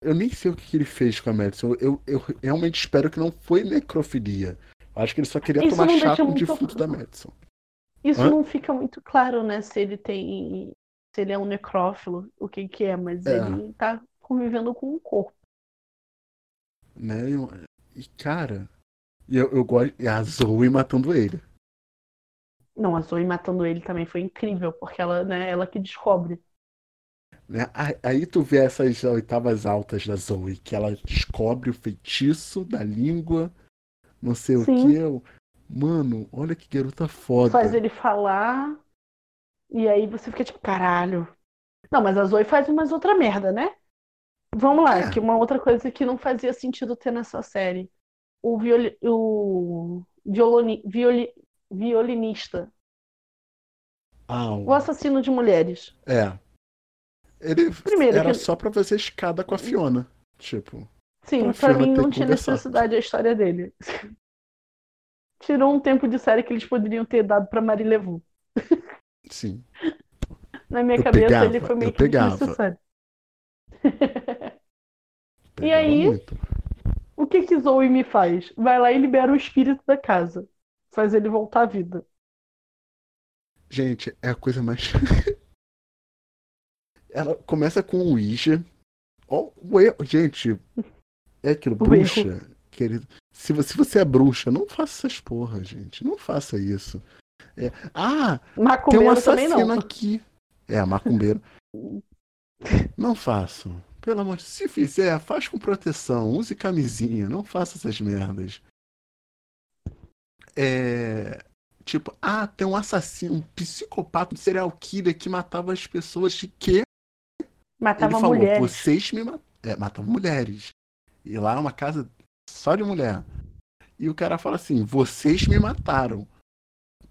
Eu nem sei o que que ele fez com a Madison. Eu, eu realmente espero que não foi necrofilia. Eu acho que ele só queria Isso tomar chá com o defunto da Madison. Isso Hã? não fica muito claro, né? Se ele tem. Se ele é um necrófilo, o que que é, mas É. ele tá convivendo com um corpo. Né? E, cara. Eu, eu gosto. E a Zoe matando ele. Não, a Zoe matando ele também foi incrível, porque ela, né, ela que descobre. Né? Aí- tu vê essas oitavas altas da Zoe, que ela descobre o feitiço da língua, não sei o Sim. que. Eu... Mano, olha que garota foda. Faz ele falar. E aí você fica tipo, caralho. Não, mas a Zoe faz umas outra merda, né? Vamos lá, É. que uma outra coisa que não fazia sentido ter nessa série. O, violi... o... Violoni... Violi... violinista. Ah, O assassino de mulheres. é. Ele Primeiro era que- só pra fazer escada com a Fiona. Tipo, Sim, Pra pra mim não tinha necessidade a história dele. Tirou um tempo de série que eles poderiam ter dado pra Marie Levu. sim. Na minha Eu cabeça pegava, ele foi meio que desnecessário. pegava aí? muito. O que que Zoe me faz? Vai lá e libera o espírito da casa. Faz ele voltar à vida. Gente, é a coisa mais. Ela começa com o Ouija. Ó, o erro. Gente, é aquilo, O bruxa. Querido. Se você, se você é bruxa, não faça essas porra, gente. Não faça isso. É, Ah, tem um Macumbeiro assassino não. aqui. É, macumbeiro. Não façam. Pelo amor de Deus. Se fizer, faz com proteção. Use camisinha. Não faça essas merdas. É. Tipo, ah, tem um assassino, um psicopata, um serial killer que matava as pessoas de quê? Matava Ele falou, mulheres. vocês me mataram. É, matavam mulheres. E lá é uma casa só de mulher. E o cara fala assim, vocês me mataram.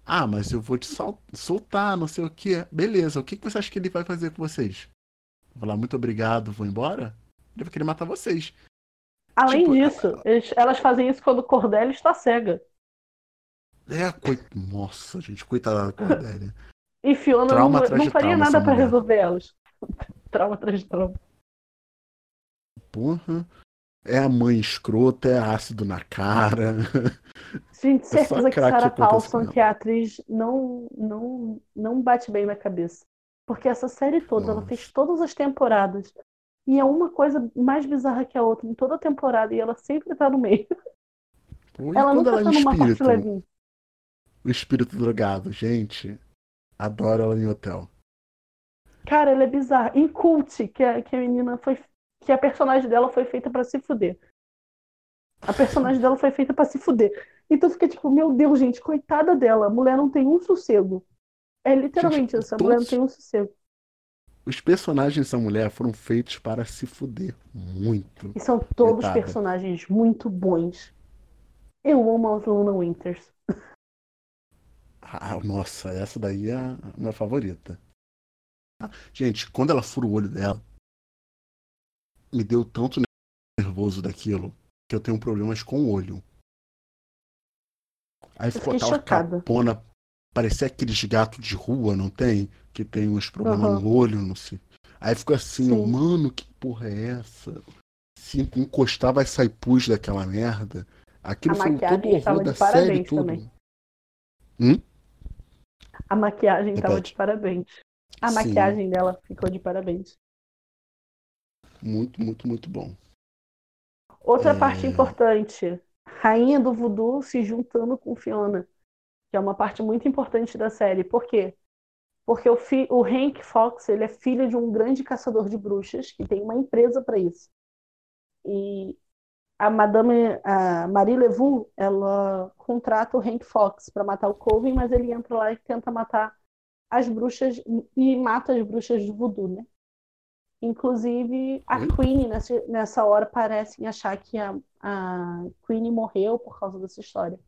Ah, mas eu vou te sol- soltar, não sei o que. Beleza, o que que você acha que ele vai fazer com vocês? Vou falar, muito obrigado, vou embora? Ele vai querer matar vocês. Além tipo, disso, eles- elas fazem isso quando Cordelia está cega. É, coit... Nossa, gente, coitada da Cordélia. E Fiona não, não faria nada mulher. resolver elas. Trauma atrás de trauma. Porra. É a mãe escrota, é ácido na cara. Gente, É certeza que Sarah que acontece Paulson, que é a atriz, não, não, não bate bem na cabeça. Porque essa série toda, ela Nossa. fez todas as temporadas. E é uma coisa mais bizarra que a outra em toda a temporada. E ela sempre tá no meio. E ela nunca ela é tá um numa parte espírito? levinha. O espírito drogado, gente. Adoro ela em hotel. Cara, ela é bizarra. Em Cult, que a, que a menina foi. Que a personagem dela foi feita pra se fuder. A personagem dela foi feita pra se fuder. Então fica tipo, meu Deus, gente, coitada dela. A mulher não tem um sossego. É literalmente Gente, isso. A mulher não tem um sossego. Os personagens dessa mulher foram feitos para se fuder muito. E são todos Coitada. personagens muito bons. Eu amo a Luna Winters. Ah, nossa, essa daí é a minha favorita. Gente, quando ela fura o olho dela, me deu tanto nervoso daquilo que eu tenho problemas com o olho. Aí ficou aquela chocada. capona, parecia aqueles gatos de rua, não tem? Que tem uns problemas Aham. no olho, não sei. Aí ficou assim, Sim. mano, que porra é essa? Se encostar vai sair pus daquela merda. Aquilo A foi todo estava horror de da série parabéns tudo. também. Hum? A maquiagem tava Repete. de parabéns. A Sim. maquiagem dela ficou de parabéns. Muito, muito, muito bom. Outra É. parte importante. Rainha do Voodoo se juntando com Fiona. Que é uma parte muito importante da série. Por quê? Porque o, fi... o Hank Fox ele é filho de um grande caçador de bruxas que tem uma empresa para isso. E a Madame a Marie Levu, ela contrata o Hank Fox para matar o Coven, mas ele entra lá e tenta matar as bruxas e mata as bruxas de voodoo, né? Inclusive, a? Queen, nessa, nessa hora, parece achar que a, a Queen morreu por causa dessa história.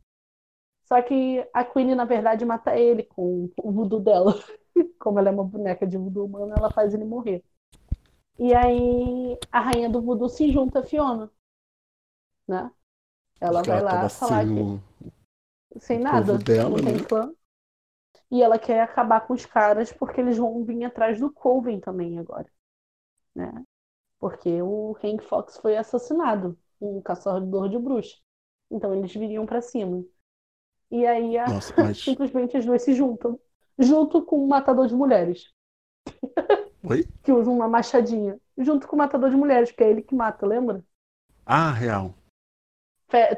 Só que a Queen, na verdade, mata ele com o voodoo dela. Como ela é uma boneca de voodoo humano, ela faz ele morrer. E aí, a rainha do voodoo se junta a Fiona. Né? Ela Porque vai ela lá falar sem que sem nada, dela, não tem né? clã. E ela quer acabar com os caras porque eles vão vir atrás do Coven também agora, né? Porque o Hank Fox foi assassinado, um caçador de bruxas. Então eles viriam pra cima. E aí a- Nossa, mas. simplesmente as duas se juntam, junto com o matador de mulheres, Oi? que usa uma machadinha, junto com o matador de mulheres, porque é ele que mata, lembra? Ah, real.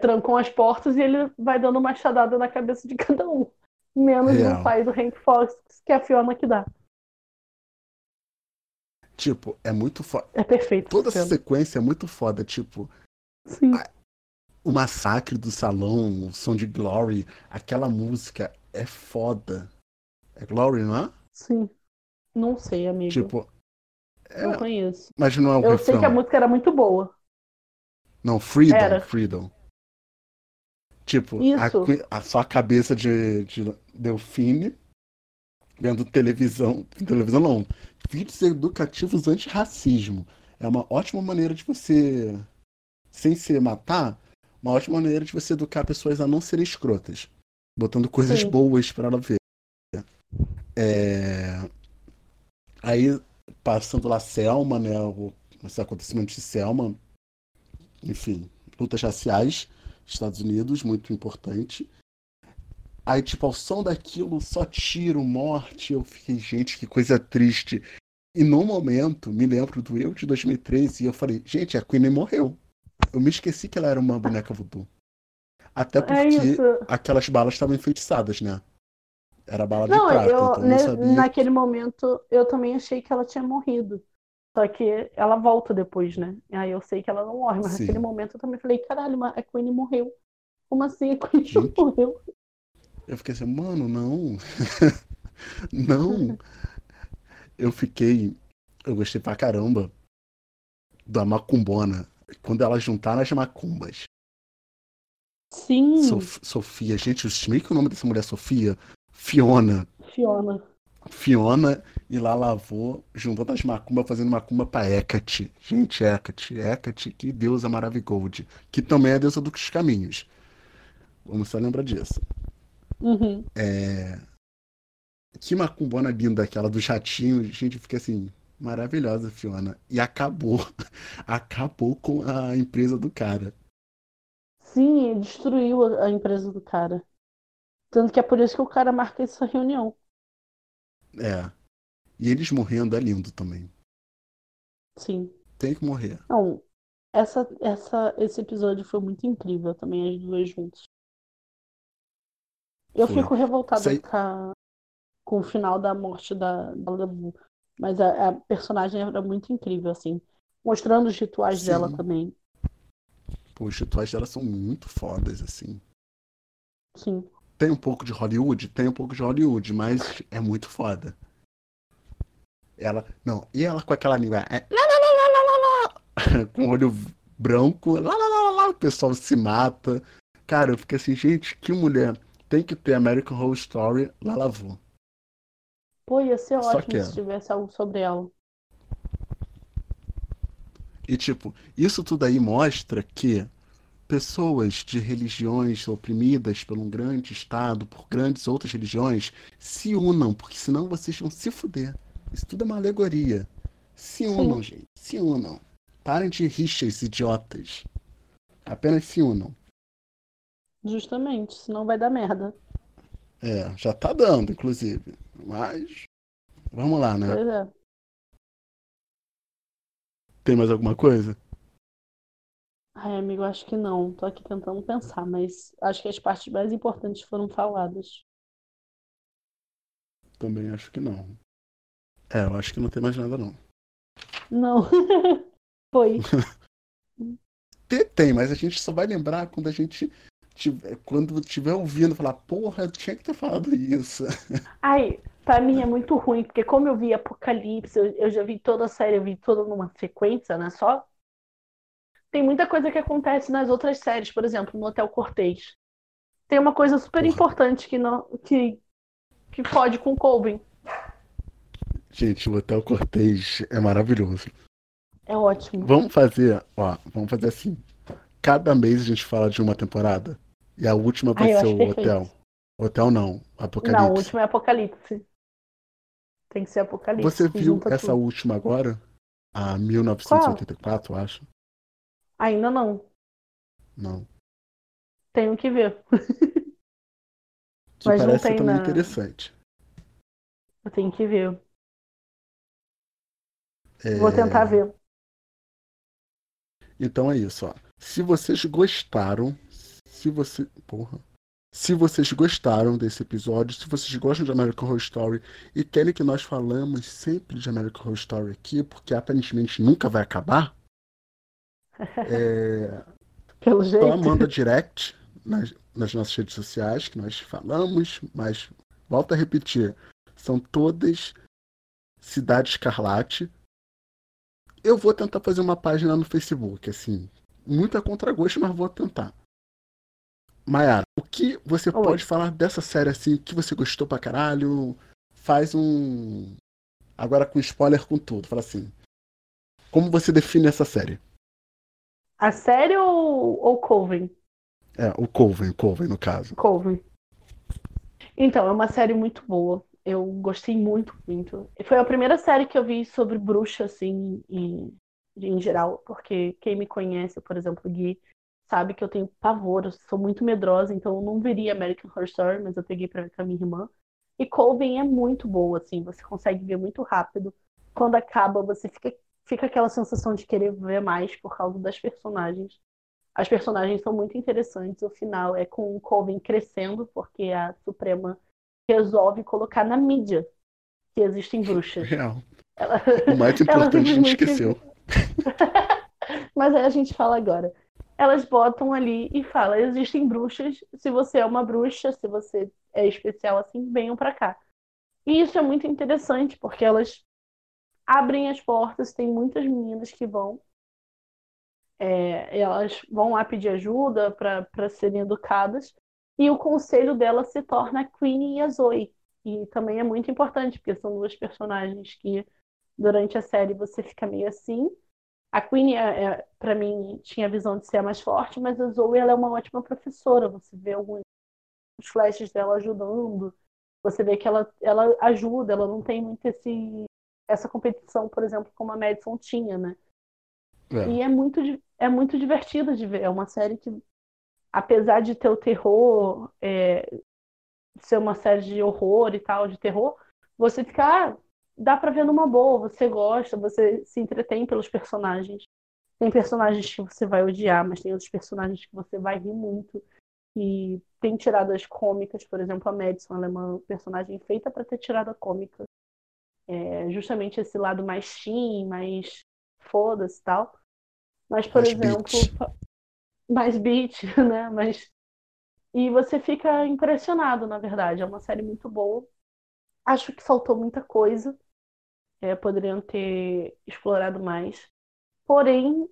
Trancam as portas e ele vai dando machadada na cabeça de cada um. Menos Real. pai do Hank Fox, que é a Fiona que dá. Tipo, é muito foda. É perfeito. Toda essa sequência é muito foda. Tipo, Sim. o massacre do salão, o som de Glory, aquela música é foda. É Glory, não é? Sim. Não sei, amigo. Tipo. É, não conheço. mas não é o Eu refrão. sei que a música era muito boa. Não, Freedom, Era. Freedom. Tipo, a, a sua cabeça de, de Delfine vendo televisão. Televisão não. Vídeos educativos anti-racismo. É uma ótima maneira de você, sem se matar, uma ótima maneira de você educar pessoas a não serem escrotas. Botando coisas Sim. boas pra ela ver. É... Aí, passando lá Selma, né? O, esse acontecimento de Selma, enfim, lutas raciais, Estados Unidos, muito importante. Aí, tipo, ao som daquilo, só tiro, morte. Eu fiquei, gente, que coisa triste. E no momento, me lembro do eu de 2013 e eu falei, gente, a Queen morreu. Eu me esqueci que ela era uma boneca voodoo. Até É porque isso. aquelas balas estavam enfeitiçadas, né? Era bala de Não, prata, eu, então eu não sabia. naquele momento eu também achei que ela tinha morrido. Só que ela volta depois, né? Aí eu sei que ela não morre, mas Sim. naquele momento eu também falei, caralho, mas a Queen morreu. Como assim a Queen Gente. morreu? Eu fiquei assim, mano, não. não. Eu fiquei. Eu gostei pra caramba da Macumbona. Quando elas juntaram as macumbas. Sim, Sof- Sofia, gente, eu estimei que o nome dessa mulher é Sofia. Fiona. Fiona. Fiona e lá lavou, juntando as macumbas, fazendo macumba pra Hecate. Gente, Hecate, Hecate, que deusa maravigold. Que também é a deusa dos caminhos. Vamos só lembrar disso. Uhum. É... Que macumbona linda aquela dos ratinhos. Gente, fica assim, maravilhosa, Fiona. E acabou. Acabou com a empresa do cara. Sim, destruiu a a empresa do cara. Tanto que é por isso que o cara marca essa reunião. É. E eles morrendo é lindo também. Sim. Tem que morrer. Não, essa, essa, esse episódio foi muito incrível também, as duas juntas. Eu Foi. fico revoltada Sei- com, com o final da morte da, da. Mas a, a personagem era muito incrível, assim. Mostrando os rituais Sim. dela também. Pô, os rituais dela são muito fodas, assim. Sim. Tem um pouco de Hollywood? Tem um pouco de Hollywood, mas é muito foda. Ela. Não, e ela com aquela língua. é, lá, lá, lá, lá, lá, lá, com olho branco. Lá, lá, lá, lá, o pessoal se mata. Cara, eu fiquei assim, gente, que mulher. Tem que ter American Horror Story, lá lavou. Pô, ia ser Só ótimo se tivesse algo sobre ela. E tipo, isso tudo aí mostra que pessoas de religiões oprimidas por um grande Estado, por grandes outras religiões, se unam, porque senão vocês vão se fuder. Isso tudo é uma alegoria. Se Sim. unam, gente. Se unam. Parem de rixas idiotas. Apenas se unam. Justamente, senão vai dar merda. É, já tá dando, inclusive. Mas. Vamos lá, né? Pois é. Tem mais alguma coisa? Ai, amigo, acho que não. Tô aqui tentando pensar, mas acho que as partes mais importantes foram faladas. Também acho que não. É, eu acho que não tem mais nada, não. Não. Foi. Tem, tem, mas a gente só vai lembrar quando a gente tiver, quando tiver ouvindo falar, porra, eu tinha que ter falado isso. Ai, pra mim é muito ruim, porque como eu vi Apocalipse, eu, eu já vi toda a série, eu vi toda numa sequência, né? Só. Tem muita coisa que acontece nas outras séries, por exemplo, no Hotel Cortez. Tem uma coisa super Porra. importante que não que, que fode com o Colvin. Gente, o Hotel Cortez é maravilhoso. É ótimo. Vamos fazer, ó, vamos fazer assim. Cada mês a gente fala de uma temporada. E a última vai Ai, ser o perfeito. Hotel. Hotel não, Não, o Apocalipse. último é Apocalipse. Tem que ser Apocalipse. Você viu essa tudo. última agora? A 1984, eu acho. Ainda não. Não. Tenho que ver. Que Mas não parece tem também na- interessante. Eu tenho que ver. É, Vou tentar ver. Então é isso, ó. Se vocês gostaram, se você, porra, se vocês gostaram desse episódio, se vocês gostam de American Horror Story e querem que nós falamos sempre de American Horror Story aqui, porque aparentemente nunca vai acabar, é, Pelo jeito. só manda direct nas, nas nossas redes sociais que nós falamos, mas volto a repetir. São todas Cidade Escarlate. Eu vou tentar fazer uma página no Facebook, assim. Muita contragosto, mas vou tentar. Mayara, o que você Oi. pode falar dessa série assim, que você gostou pra caralho? Faz um. Agora com spoiler com tudo. Fala assim. Como você define essa série? A série ou, ou Coven? É, o Coven, Coven no caso. Coven. Então, é uma série muito boa. Eu gostei muito, muito. Foi a primeira série que eu vi sobre bruxa, assim, em, em geral, porque quem me conhece, por exemplo, Gui, sabe que eu tenho pavor, eu sou muito medrosa, então eu não veria American Horror Story, mas eu peguei pra ver com a minha irmã. E Coven é muito boa, assim, você consegue ver muito rápido. Quando acaba, você fica, fica aquela sensação de querer ver mais por causa das personagens. As personagens são muito interessantes. O final é com o Coven crescendo, porque a Suprema resolve colocar na mídia que existem bruxas. Real. Ela, o mais importante a gente esqueceu. Mas aí a gente fala agora. Elas botam ali e falam: existem bruxas. Se você é uma bruxa, se você é especial assim, venham para cá. E isso é muito interessante, porque elas abrem as portas, tem muitas meninas que vão é, elas vão lá pedir ajuda para serem educadas, e o conselho dela se torna a Queen e a Zoe. E também é muito importante, porque são duas personagens que durante a série você fica meio assim. A Queen, é, é para mim, tinha a visão de ser a mais forte, mas a Zoe ela é uma ótima professora. Você vê alguns flashes dela ajudando, você vê que ela, ela ajuda, ela não tem muito esse, essa competição, por exemplo, como a Madison tinha, né? É. E é muito, é muito divertido de ver. É uma série que, apesar de ter o terror, é, ser uma série de horror e tal, de terror, você fica. Ah, dá pra ver numa boa, você gosta, você se entretém pelos personagens. Tem personagens que você vai odiar, mas tem outros personagens que você vai rir muito. E tem tiradas cômicas, por exemplo, a Madison, ela é uma personagem feita para ter tirada cômica. É justamente esse lado mais teen, mais foda-se e tal. Mas, por mais exemplo, beat. mais beat, né? Mas... E você fica impressionado, na verdade. É uma série muito boa. Acho que faltou muita coisa. É, poderiam ter explorado mais. Porém,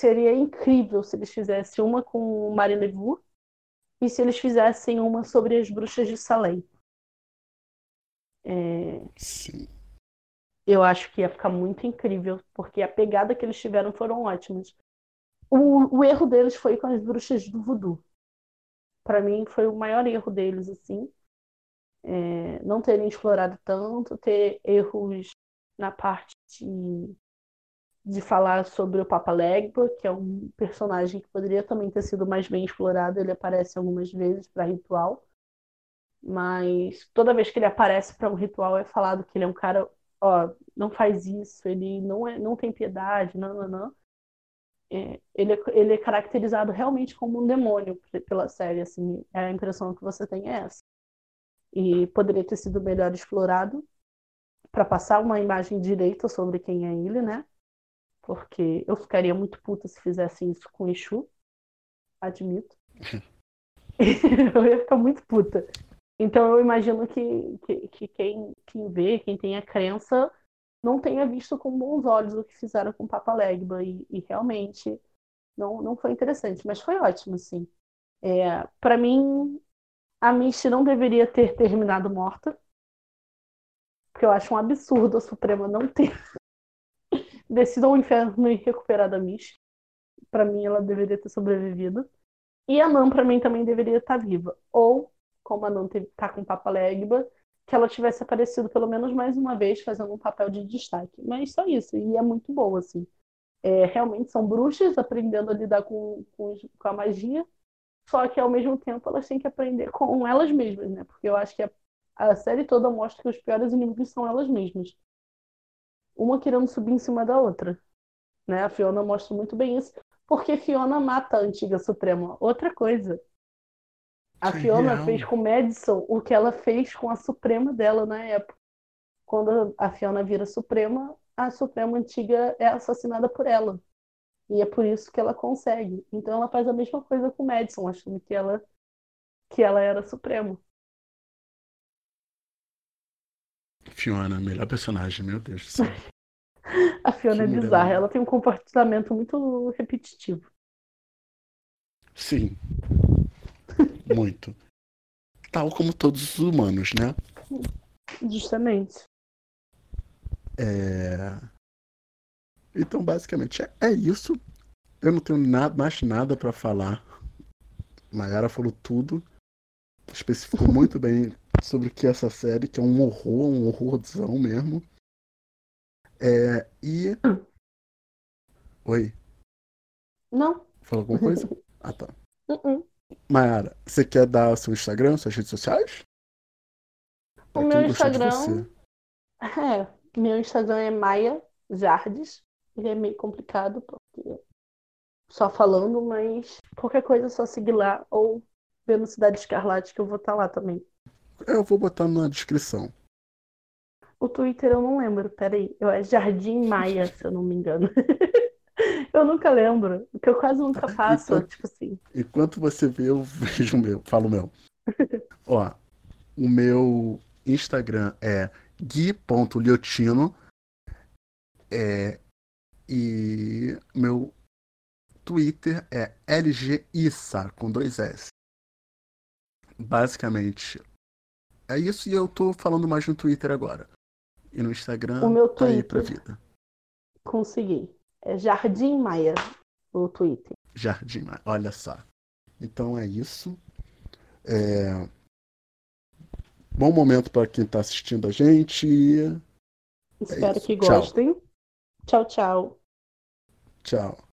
seria incrível se eles fizessem uma com Marie Levu e se eles fizessem uma sobre as bruxas de Salem. É... Sim eu acho que ia ficar muito incrível, porque a pegada que eles tiveram foram ótimas. O, o erro deles foi com as bruxas do voodoo. Para mim foi o maior erro deles, assim. É, não terem explorado tanto, ter erros na parte de, de falar sobre o Papa Legba, que é um personagem que poderia também ter sido mais bem explorado. Ele aparece algumas vezes para ritual, mas toda vez que ele aparece para um ritual é falado que ele é um cara ó, não faz isso, ele não, é, não tem piedade, não, não, não. É, ele, é, ele é caracterizado realmente como um demônio pela série, assim, é a impressão que você tem é essa. E poderia ter sido melhor explorado para passar uma imagem direita sobre quem é ele, né? Porque eu ficaria muito puta se fizessem isso com Exu, admito. eu ia ficar muito puta. Então eu imagino que, que, que quem, quem vê, quem tem a crença, não tenha visto com bons olhos o que fizeram com o Papa Legba. E, e realmente não, não foi interessante, mas foi ótimo, sim. É, para mim, a Misty não deveria ter terminado morta. Porque eu acho um absurdo a Suprema não ter descido ao inferno e recuperado a Misty. Para mim, ela deveria ter sobrevivido. E a Nan, para mim, também deveria estar viva. Ou como a não tá com Papa Legba, que ela tivesse aparecido pelo menos mais uma vez fazendo um papel de destaque. Mas só isso, e é muito boa, assim. É, realmente são bruxas aprendendo a lidar com, com, com, a magia, só que ao mesmo tempo elas têm que aprender com elas mesmas, né? Porque eu acho que a, a série toda mostra que os piores inimigos são elas mesmas. Uma querendo subir em cima da outra. Né? A Fiona mostra muito bem isso, porque Fiona mata a antiga Suprema. Outra coisa, a Fiona real. fez com Madison o que ela fez com a Suprema dela na época. Quando a Fiona vira Suprema, a Suprema antiga é assassinada por ela. E é por isso que ela consegue. Então ela faz a mesma coisa com Madison, achando que ela, que ela era Suprema. Fiona, melhor personagem, meu Deus do céu. A Fiona Que é bizarra, mulher. ela tem um comportamento muito repetitivo. Sim. Muito. Tal como todos os humanos, né? Justamente. É... Então, basicamente, é, é isso. Eu não tenho nada, mais nada pra falar. Mayara falou tudo. Especificou muito bem sobre o que é essa série, que é um horror, um horrorzão mesmo. É, e. Oi, Não. falou alguma coisa? Ah, tá. Uh-uh. Mayara, você quer dar seu Instagram, suas redes sociais? Pra O quem meu Instagram-. É, meu Instagram é Maia Jardes. Ele é meio complicado, porque só falando, mas qualquer coisa é só seguir lá ou ver no Cidade Escarlate que eu vou estar lá também. Eu vou botar na descrição. O Twitter eu não lembro, peraí. Eu é Jardim Maia, se eu não me engano. Eu nunca lembro, porque eu quase nunca faço, então- tipo assim. Enquanto você vê, eu vejo o meu. Falo o meu. Ó, o meu Instagram é gui.liotino. É, e meu Twitter é lgissa, com dois S. Basicamente, é isso e eu tô falando mais no Twitter agora. E no Instagram O meu tá aí pra Twitter. vida. Consegui. É Jardim Maia, o Twitter. Jardim, olha só. Então é isso. É, Bom momento para quem está assistindo a gente. Espero isso. que Tchau. gostem. Tchau, tchau. Tchau.